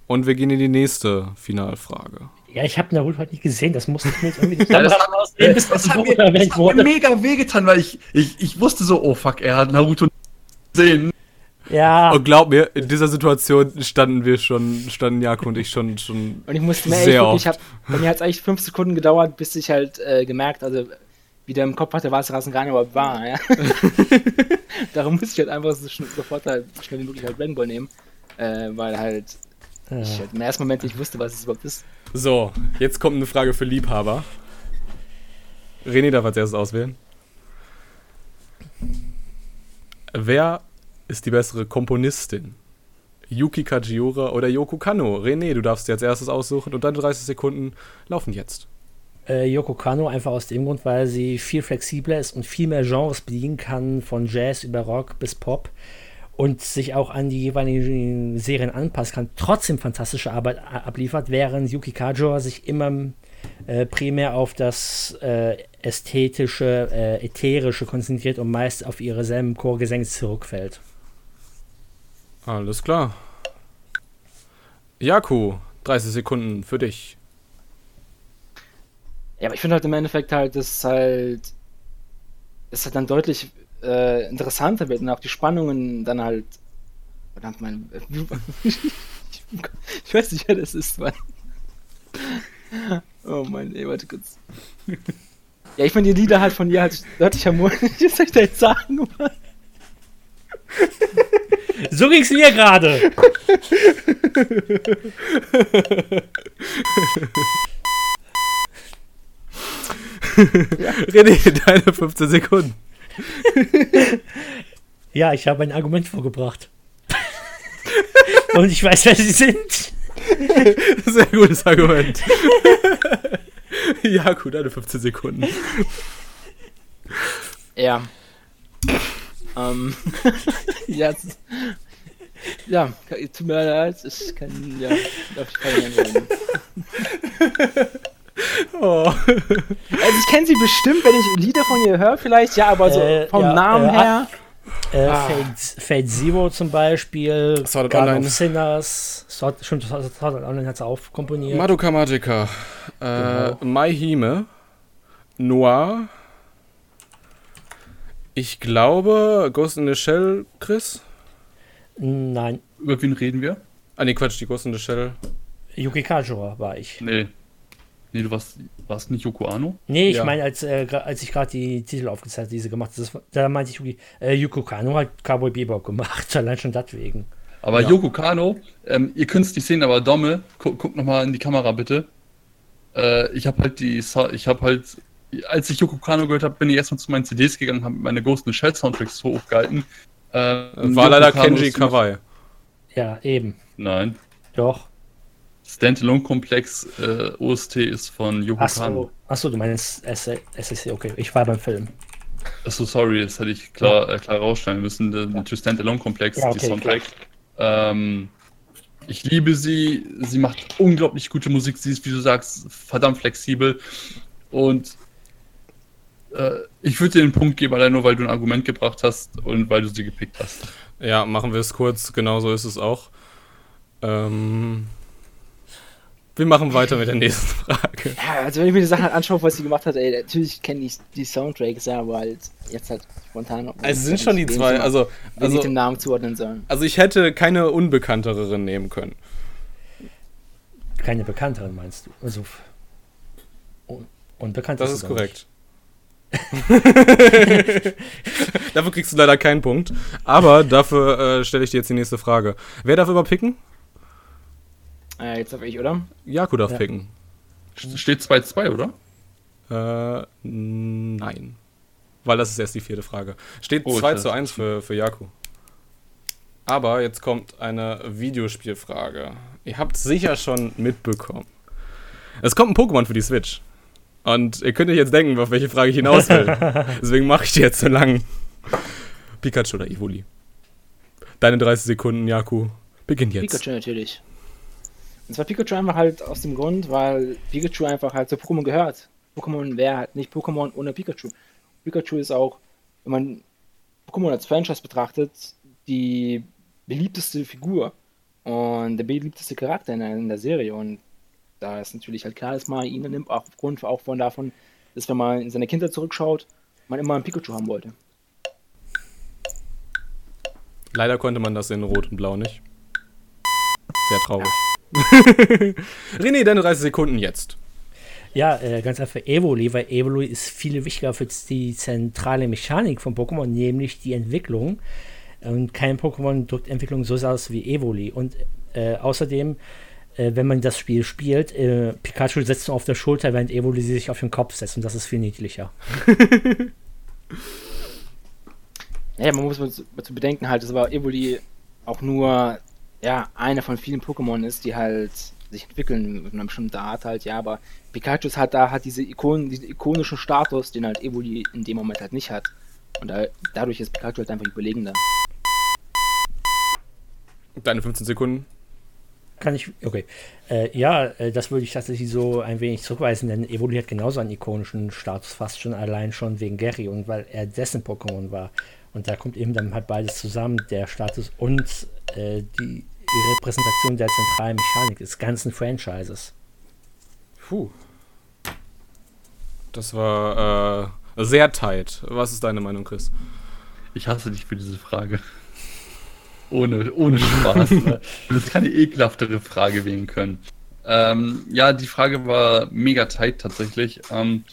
Und wir gehen in die nächste Finalfrage. Ja, ich habe Naruto halt nicht gesehen, das musste ich mir jetzt irgendwie nicht ja, das, aussehen, das, das, hat mir, das hat mir mega wehgetan, weil ich, ich, ich wusste so, oh fuck, er hat Naruto gesehen. Ja. Und glaub mir, in dieser Situation standen wir schon, standen Jakob und ich schon, schon Und ich musste mir sehr echt, ich hab, bei mir hat es eigentlich fünf Sekunden gedauert, bis ich halt äh, gemerkt, also wieder im Kopf hatte, was Rasengan überhaupt war. Ja? Darum musste ich halt einfach so schnell, sofort halt schnell wie möglich halt Dragon Ball nehmen, äh, weil halt ja. ich im ersten Moment nicht wusste, was es überhaupt ist. So, jetzt kommt eine Frage für Liebhaber. René darf als erstes auswählen. Wer ist die bessere Komponistin? Yuki Kajiura oder Yoko Kano? René, du darfst dir als erstes aussuchen und deine 30 Sekunden laufen jetzt. Äh, Yoko Kano einfach aus dem Grund, weil sie viel flexibler ist und viel mehr Genres bedienen kann, von Jazz über Rock bis Pop und sich auch an die jeweiligen Serien anpassen kann, trotzdem fantastische Arbeit abliefert, während Yuki Kajiura sich immer äh, primär auf das äh, ästhetische, äh, ätherische konzentriert und meist auf ihre selben Chorgesänge zurückfällt. Alles klar. Jaku, 30 Sekunden für dich. Ja, aber ich finde halt im Endeffekt halt, dass halt, es halt dann deutlich äh, interessanter wird und auch die Spannungen dann halt, verdammt, mein, ich weiß nicht, wer das ist, Mann. Oh mein, ey, warte kurz. Ja, ich finde die Lieder halt von ihr halt deutlich harmonisch. Was soll ich da jetzt sagen, Mann? So ging's mir gerade. ja. René, deine 15 Sekunden. ja, ich habe ein Argument vorgebracht. Und ich weiß, wer sie sind. Sehr gutes Argument. ja, gut, deine 15 Sekunden. Ja. Ähm, ja, ja, tut mir leid, ich kann, ja, darf ich keine reden. Oh. Also ich kenne sie bestimmt, wenn ich Lieder von ihr höre, vielleicht, ja, aber so äh, vom ja, Namen äh, her. Äh, ah. Fate, Fate, Zero zum Beispiel, Sword God Online. of Sinners, Sword, stimmt, Sword Online hat es auch komponiert. Madoka Magica, äh, genau. Mai Hime, Noir, ich glaube, Ghost in the Shell, Chris? Nein. Über wen reden wir? Ah, nee, Quatsch, die Ghost in the Shell. Yuki Kajura war ich. Nee. Nee, du warst, warst nicht Yoko Ano? Nee, ich ja. meine, als, äh, als ich gerade die Titel aufgezeigt habe, die sie gemacht hat, da meinte ich, äh, Yoko Kano hat Cowboy Bebop gemacht, allein schon deswegen. Aber ja. Yoko Kano, ähm, ihr könnt es nicht sehen, aber Domme, gu guck nochmal in die Kamera bitte. Äh, ich habe halt die, ich habe halt als ich Yoko Kano gehört habe, bin ich erstmal zu meinen CDs gegangen, habe meine Ghost in the Shell Soundtracks hochgehalten. Äh, War Yoko leider Kano Kenji Kawai. Ja, eben. Nein. Doch. Standalone-Komplex äh, OST ist von Yoko Achso. Kano. Achso, du meinst SSC, okay. Ich war beim Film. Achso, sorry, das hätte ich klar, äh, klar rausstellen müssen. Der ja. Standalone-Komplex, ja, okay, die Soundtrack. Ähm, ich liebe sie. Sie macht unglaublich gute Musik. Sie ist, wie du sagst, verdammt flexibel. Und äh, ich würde dir den Punkt geben, allein nur weil du ein Argument gebracht hast und weil du sie gepickt hast. Ja, machen wir es kurz. Genau so ist es auch. Ähm, wir machen weiter mit der nächsten Frage. Ja, also wenn ich mir die Sachen halt anschaue, was sie gemacht hat, ey, natürlich kenne ich die Soundtracks, ja, aber halt jetzt halt spontan. Also sind schon die zwei, also, also den Namen zuordnen sollen. Also ich hätte keine unbekanntere nehmen können. Keine bekannteren meinst du? Also unbekannt. Das ist, ist korrekt. dafür kriegst du leider keinen Punkt. Aber dafür äh, stelle ich dir jetzt die nächste Frage. Wer darf überpicken? Äh, jetzt darf ich, oder? Jaku darf ja. picken. Steht 2-2, oder? Äh, nein. Weil das ist erst die vierte Frage. Steht oh, 2 zu 1 für, für Jaku. Aber jetzt kommt eine Videospielfrage. Ihr habt sicher schon mitbekommen. Es kommt ein Pokémon für die Switch. Und ihr könnt euch jetzt denken, auf welche Frage ich hinaus will. Deswegen mache ich die jetzt so lang. Pikachu oder Evoli? Deine 30 Sekunden, Jaku. Beginn jetzt. Pikachu natürlich. Und zwar Pikachu einfach halt aus dem Grund, weil Pikachu einfach halt zu Pokémon gehört. Pokémon wäre halt nicht Pokémon ohne Pikachu. Pikachu ist auch, wenn man Pokémon als Franchise betrachtet, die beliebteste Figur und der beliebteste Charakter in der, in der Serie. Und da ist natürlich halt klar, dass man ihn nimmt, auch aufgrund auch von davon, dass wenn man in seine Kindheit zurückschaut, man immer einen Pikachu haben wollte. Leider konnte man das in Rot und Blau nicht. Sehr traurig. René, deine 30 Sekunden jetzt. Ja, äh, ganz einfach Evoli, weil Evoli ist viel wichtiger für die zentrale Mechanik von Pokémon, nämlich die Entwicklung. Und kein Pokémon drückt Entwicklung so aus wie Evoli. Und äh, außerdem, äh, wenn man das Spiel spielt, äh, Pikachu setzt nur auf der Schulter, während Evoli sich auf den Kopf setzt. Und das ist viel niedlicher. Ja, man muss zu bedenken halt, dass aber Evoli auch nur ja, eine von vielen Pokémon ist, die halt sich entwickeln mit einer bestimmten Art halt, ja, aber Pikachu hat da hat diese Ikonen, diesen ikonischen Status, den halt Evoli in dem Moment halt nicht hat. Und da, dadurch ist Pikachu halt einfach überlegender. Deine 15 Sekunden. Kann ich, okay. Äh, ja, äh, das würde ich tatsächlich so ein wenig zurückweisen, denn Evoli hat genauso einen ikonischen Status, fast schon allein schon wegen Gary und weil er dessen Pokémon war. Und da kommt eben dann halt beides zusammen, der Status und äh, die, die Repräsentation der zentralen Mechanik des ganzen Franchises. Puh. Das war äh, sehr tight. Was ist deine Meinung, Chris? Ich hasse dich für diese Frage. Ohne, ohne Spaß. ne? Du hättest keine ekelhaftere Frage wählen können. Ähm, ja, die Frage war mega tight tatsächlich. Ähm,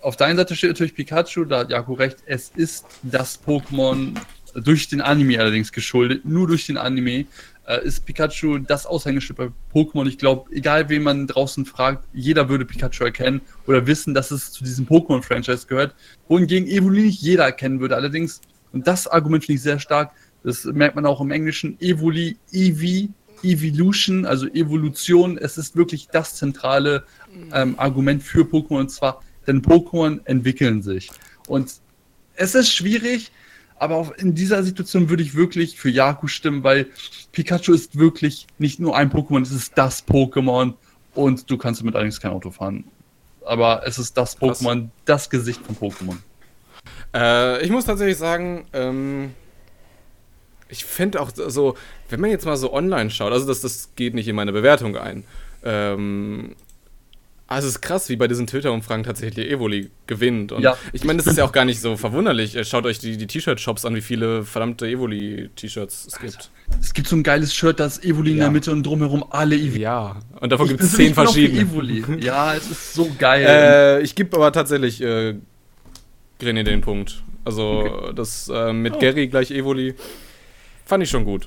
auf der einen Seite steht natürlich Pikachu, da hat Jaku recht, es ist das Pokémon durch den Anime allerdings geschuldet, nur durch den Anime äh, ist Pikachu das Aushängeschild bei Pokémon. Ich glaube, egal wen man draußen fragt, jeder würde Pikachu erkennen oder wissen, dass es zu diesem Pokémon-Franchise gehört. Wohingegen Evoli nicht jeder erkennen würde. Allerdings, und das Argument finde ich sehr stark, das merkt man auch im Englischen, Evoli, Evi, Evolution, also Evolution, es ist wirklich das zentrale ähm, Argument für Pokémon und zwar denn Pokémon entwickeln sich. Und es ist schwierig, aber auch in dieser Situation würde ich wirklich für Yaku stimmen, weil Pikachu ist wirklich nicht nur ein Pokémon, es ist das Pokémon und du kannst damit allerdings kein Auto fahren. Aber es ist das Pokémon, das Gesicht von Pokémon. Äh, ich muss tatsächlich sagen, ähm, ich finde auch so, wenn man jetzt mal so online schaut, also das, das geht nicht in meine Bewertung ein. Ähm, also es ist krass, wie bei diesen Twitter-Umfragen tatsächlich Evoli gewinnt. Und Ja. ich meine, das ist ja auch gar nicht so verwunderlich. Äh, Schaut euch die, die T-Shirt-Shops an, wie viele verdammte Evoli-T-Shirts es gibt. Es gibt so ein geiles Shirt, das Evoli in Ja. der Mitte und drumherum alle Evoli. Ja, und davon gibt es zehn verschiedene. Evoli. Ja, es ist so geil. Äh, ich gebe aber tatsächlich äh, Grené den Punkt. Also das äh, mit Oh. Gary gleich Evoli fand ich schon gut.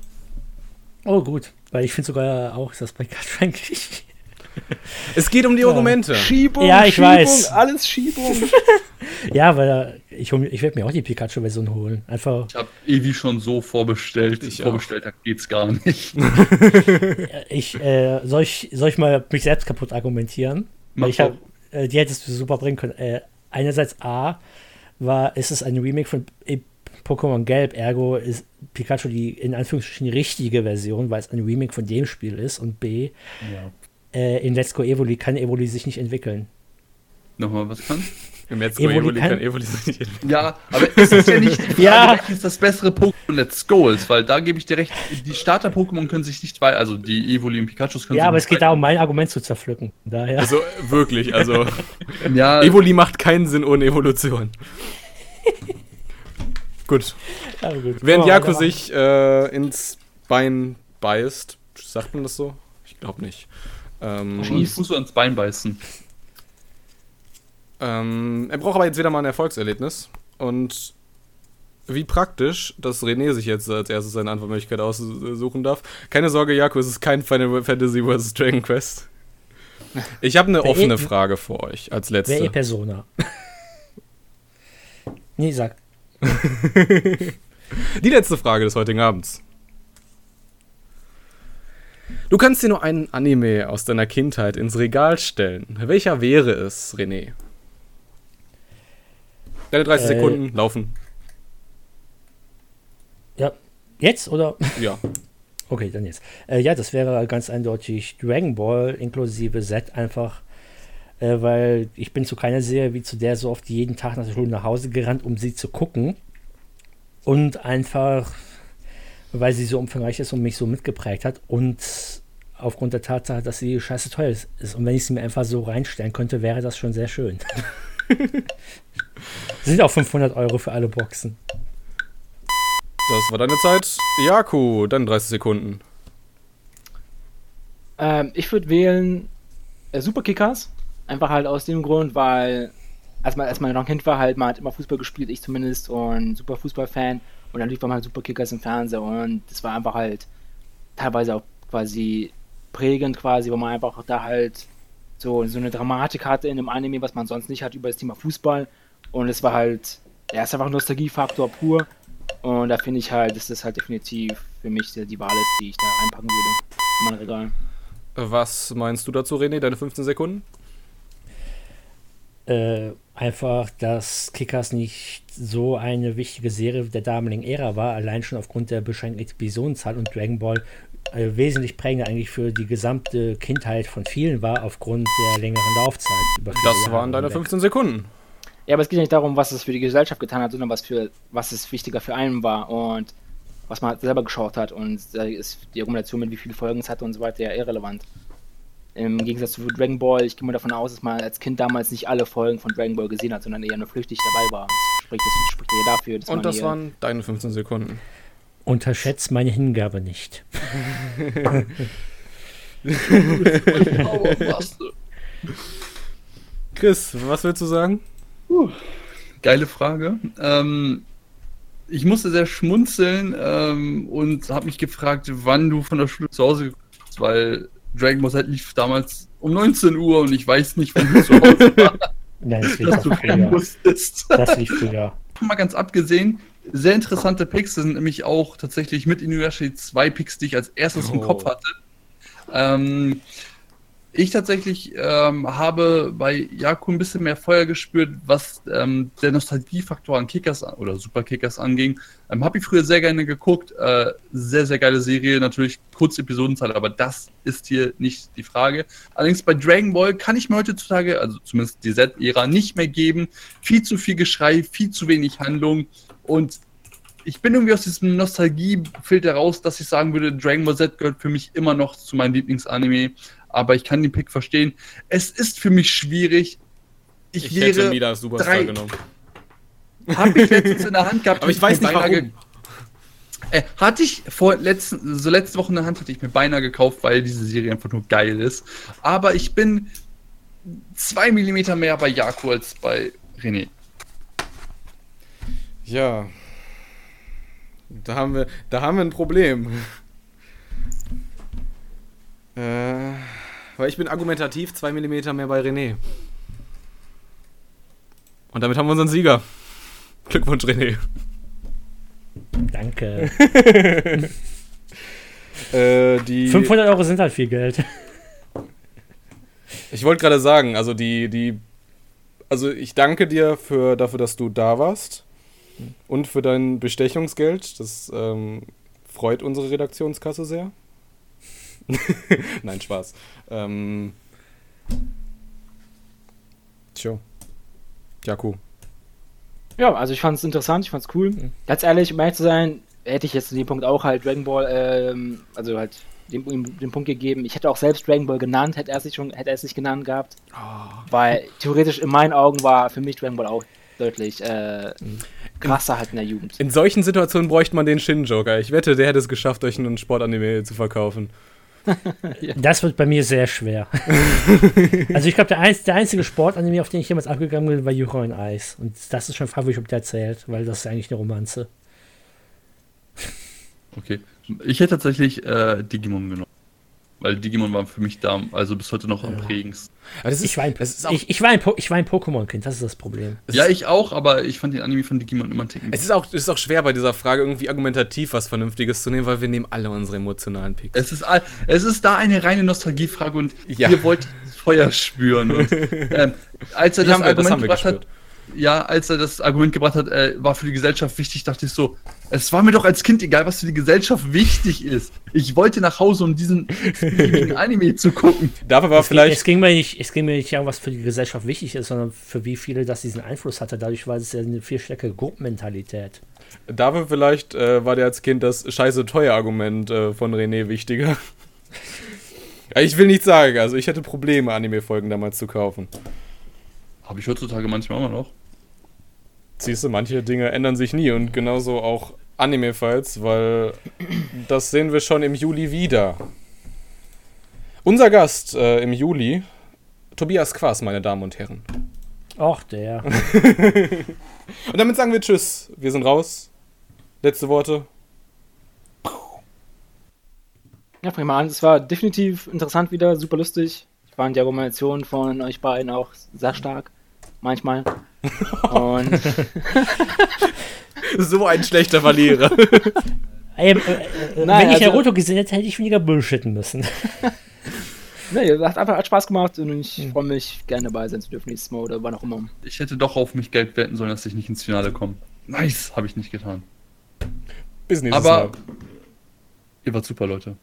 Oh, gut. Weil ich finde sogar auch, dass bei Pikachu eigentlich. Es geht um die Ja. Argumente. Schiebung, Ja, ich Schiebung, weiß. alles Schiebung. ja, weil ich, ich werde mir auch die Pikachu-Version holen. Einfach, ich habe Evi schon so vorbestellt. Ich Vorbestellter geht's gar nicht. ich, äh, soll, ich, soll ich mal mich selbst kaputt argumentieren? Mach Weil ich hab, äh, die hättest du super bringen können. Äh, einerseits A, war, ist es ein Remake von e Pokémon Gelb, ergo ist Pikacho die in Anführungsstrichen richtige Version, weil es ein Remake von dem Spiel ist. Und B, Ja. Äh, in Let's Go Evoli kann Evoli sich nicht entwickeln. Nochmal, was kann? Im Let's Evoli Evoli kann- kann Evoli sich nicht Ja, aber es ist ja nicht die Frage, Ja. welches das bessere Pokémon Let's Go ist, weil da gebe ich dir recht, die Starter-Pokémon können sich nicht weiter, also die Evoli und Pikachus können Ja, sich aber nicht es geht darum, mein Argument zu zerpflücken. Daher. Also wirklich, also Ja, Evoli macht keinen Sinn ohne Evolution. Gut. Aber gut. Während weitermachen? sich äh, ins Bein beißt, sagt man das so? Ich glaube nicht. Ähm, und Fuß ans Bein beißen. ähm, er braucht aber jetzt wieder mal ein Erfolgserlebnis. Und wie praktisch, dass René sich jetzt als erstes seine Antwortmöglichkeit aussuchen darf. Keine Sorge, Jaku, es ist kein Final Fantasy vs. Dragon Quest. Ich habe eine Wer offene eh- Frage für euch als Wer letzte. eh Persona? nee, sag. Die letzte Frage des heutigen Abends. Du kannst dir nur einen Anime aus deiner Kindheit ins Regal stellen. Welcher wäre es, René? Deine 30 äh, Sekunden laufen. Ja, jetzt oder? Ja. Okay, dann jetzt. Äh, ja, das wäre ganz eindeutig Dragon Ball inklusive Z einfach, äh, weil ich bin zu keiner Serie wie zu der so oft jeden Tag nach der Schule nach Hause gerannt, um sie zu gucken. Und einfach, weil sie so umfangreich ist und mich so mitgeprägt hat und aufgrund der Tatsache, dass sie scheiße teuer ist. Und wenn ich sie mir einfach so reinstellen könnte, wäre das schon sehr schön. Sind auch 500 Euro für alle Boxen. Das war deine Zeit. Jaku, dann 30 Sekunden. Ähm, ich würde wählen äh, Superkickers. Einfach halt aus dem Grund, weil als man, als man noch Kind war, halt, man hat immer Fußball gespielt, ich zumindest, und super Fußballfan. Und lief man halt Superkickers im Fernsehen und das war einfach halt teilweise auch quasi prägend quasi, wo man einfach da halt so, so eine Dramatik hatte in einem Anime, was man sonst nicht hat über das Thema Fußball. Und es war halt, er ist einfach Nostalgiefaktor pur. Und da finde ich halt, dass das halt definitiv für mich die Wahl ist, die ich da reinpacken würde in mein Regal. Was meinst du dazu, René? Deine 15 Sekunden? Äh, einfach, dass Kickers nicht so eine wichtige Serie der damaligen Ära war, allein schon aufgrund der beschränkten Episodenzahl und Dragon Ball äh, wesentlich prägender eigentlich für die gesamte Kindheit von vielen war, aufgrund der längeren Laufzeit. das waren deine 15 Sekunden. Ja, aber es geht nicht darum, was es für die Gesellschaft getan hat, sondern was für was es wichtiger für einen war und was man selber geschaut hat. Und da ist die Argumentation mit wie viele Folgen es hatte und so weiter ja irrelevant. Im Gegensatz zu Dragon Ball, ich gehe mal davon aus, dass man als Kind damals nicht alle Folgen von Dragon Ball gesehen hat, sondern eher nur flüchtig dabei war. Das spricht, das spricht ja dafür. und das waren deine 15 Sekunden. Unterschätzt meine Hingabe nicht. Chris, was willst du sagen? Uh, geile Frage. Ähm, ich musste sehr schmunzeln ähm, und habe mich gefragt, wann du von der Schule zu Hause kommst, weil Dragon Ball Z lief damals um 19 Uhr und ich weiß nicht, wann du zu Hause warst. Nein, das lief du früher. Musstest. Das lief früher. Mal ganz abgesehen, sehr interessante Picks sind nämlich auch tatsächlich mit Inuyasha zwei Picks, die ich als erstes oh. im Kopf hatte. Ähm, ich tatsächlich ähm, habe bei Jakub ein bisschen mehr Feuer gespürt, was ähm, der Nostalgiefaktor an Kickers oder Superkickers anging. Ähm, habe ich früher sehr gerne geguckt. Äh, sehr, sehr geile Serie. Natürlich kurze Episodenzahl, aber das ist hier nicht die Frage. Allerdings bei Dragon Ball kann ich mir heutzutage, also zumindest die Z-Ära, nicht mehr geben. Viel zu viel Geschrei, viel zu wenig Handlung. Und ich bin irgendwie aus diesem Nostalgie-Filter raus, dass ich sagen würde, Dragon Ball Z gehört für mich immer noch zu meinem Lieblingsanime aber ich kann den Pick verstehen. Es ist für mich schwierig. Ich, ich wäre hätte Mida Superstar drei, genommen. Habe ich letztens in der Hand gehabt. aber ich weiß nicht warum. Äh, hatte ich vor letzten, so letzte Woche in der Hand, hatte ich mir beinahe gekauft, weil diese Serie einfach nur geil ist. Aber ich bin zwei Millimeter mehr bei Jaku als bei René. Ja. Da haben wir, da haben wir ein Problem. Äh. Weil ich bin argumentativ 2 mm mehr bei René. Und damit haben wir unseren Sieger. Glückwunsch, René. Danke. äh, die 500 Euro sind halt viel Geld. Ich wollte gerade sagen, also die, die, also ich danke dir für, dafür, dass du da warst und für dein Bestechungsgeld. Das ähm, freut unsere Redaktionskasse sehr. Nein, Spaß. Ähm, tja. Jaku. Ja, also ich fand es interessant, ich fand es cool. Mhm. Ganz ehrlich, um ehrlich zu sein, hätte ich jetzt zu dem Punkt auch halt Dragon Ball, ähm, also halt den, den, Punkt gegeben. Ich hätte auch selbst Dragon Ball genannt, hätte er es nicht schon, hätte er es nicht genannt gehabt. Oh. Weil theoretisch in meinen Augen war für mich Dragon Ball auch deutlich äh, mhm. krasser halt in der Jugend. In solchen Situationen bräuchte man den Shin-Joker. Ich wette, der hätte es geschafft, euch einen Sportanime zu verkaufen. Das wird bei mir sehr schwer. also ich glaube, der, der, einzige Sportanime, auf den ich jemals abgegangen bin, war Jura in Eis. Und das ist schon fragwürdig, ob der zählt, weil das ist eigentlich eine Romanze. Okay. Ich hätte tatsächlich äh, Digimon genommen. Weil Digimon waren für mich da, also bis heute noch am prägendsten. Ist, ich, war ein, ich, ich, war ein, ich war ein Pokémon-Kind, das ist das Problem. Ja, ich auch, aber ich fand den Anime von Digimon immer ticken. Es ist auch, ist auch schwer bei dieser Frage irgendwie argumentativ was Vernünftiges zu nehmen, weil wir nehmen alle unsere emotionalen Picks. Es ist, es ist da eine reine Nostalgiefrage und ja. ihr wollt das Feuer spüren. Und, ähm, als er das, wir, Argument das gebracht hat, ja, als er das Argument gebracht hat, äh, war für die Gesellschaft wichtig, dachte ich so, es war mir doch als Kind egal, was für die Gesellschaft wichtig ist. Ich wollte nach Hause, um diesen Anime zu gucken. Dafür war es vielleicht. Ging, es, ging mir nicht, es ging mir nicht darum, was für die Gesellschaft wichtig ist, sondern für wie viele das diesen Einfluss hatte. Dadurch war es ja eine viel stärkere Gruppenmentalität. Dafür vielleicht äh, war dir als Kind das scheiße teuer Argument äh, von René wichtiger. ja, ich will nicht sagen, also ich hatte Probleme, Anime-Folgen damals zu kaufen. Habe ich heutzutage manchmal immer noch. Siehst du, manche Dinge ändern sich nie und genauso auch Anime-Files, weil das sehen wir schon im Juli wieder. Unser Gast äh, im Juli, Tobias Quas, meine Damen und Herren. Ach, der. und damit sagen wir Tschüss. Wir sind raus. Letzte Worte. Ja, fang mal an. Es war definitiv interessant wieder, super lustig. Ich fand die Argumentation von euch beiden auch sehr stark manchmal. Und so ein schlechter Verlierer. Ey, äh, äh, Nein, wenn ich also, Naruto gesehen hätte, hätte ich weniger bullshitten müssen. nee, hat einfach hat Spaß gemacht und ich hm. freue mich, gerne dabei sein zu dürfen nächstes Mal oder wann auch immer. Ich hätte doch auf mich Geld wetten sollen, dass ich nicht ins Finale komme. Nice, habe ich nicht getan. Bis nächstes Aber Mal. ihr wart super, Leute.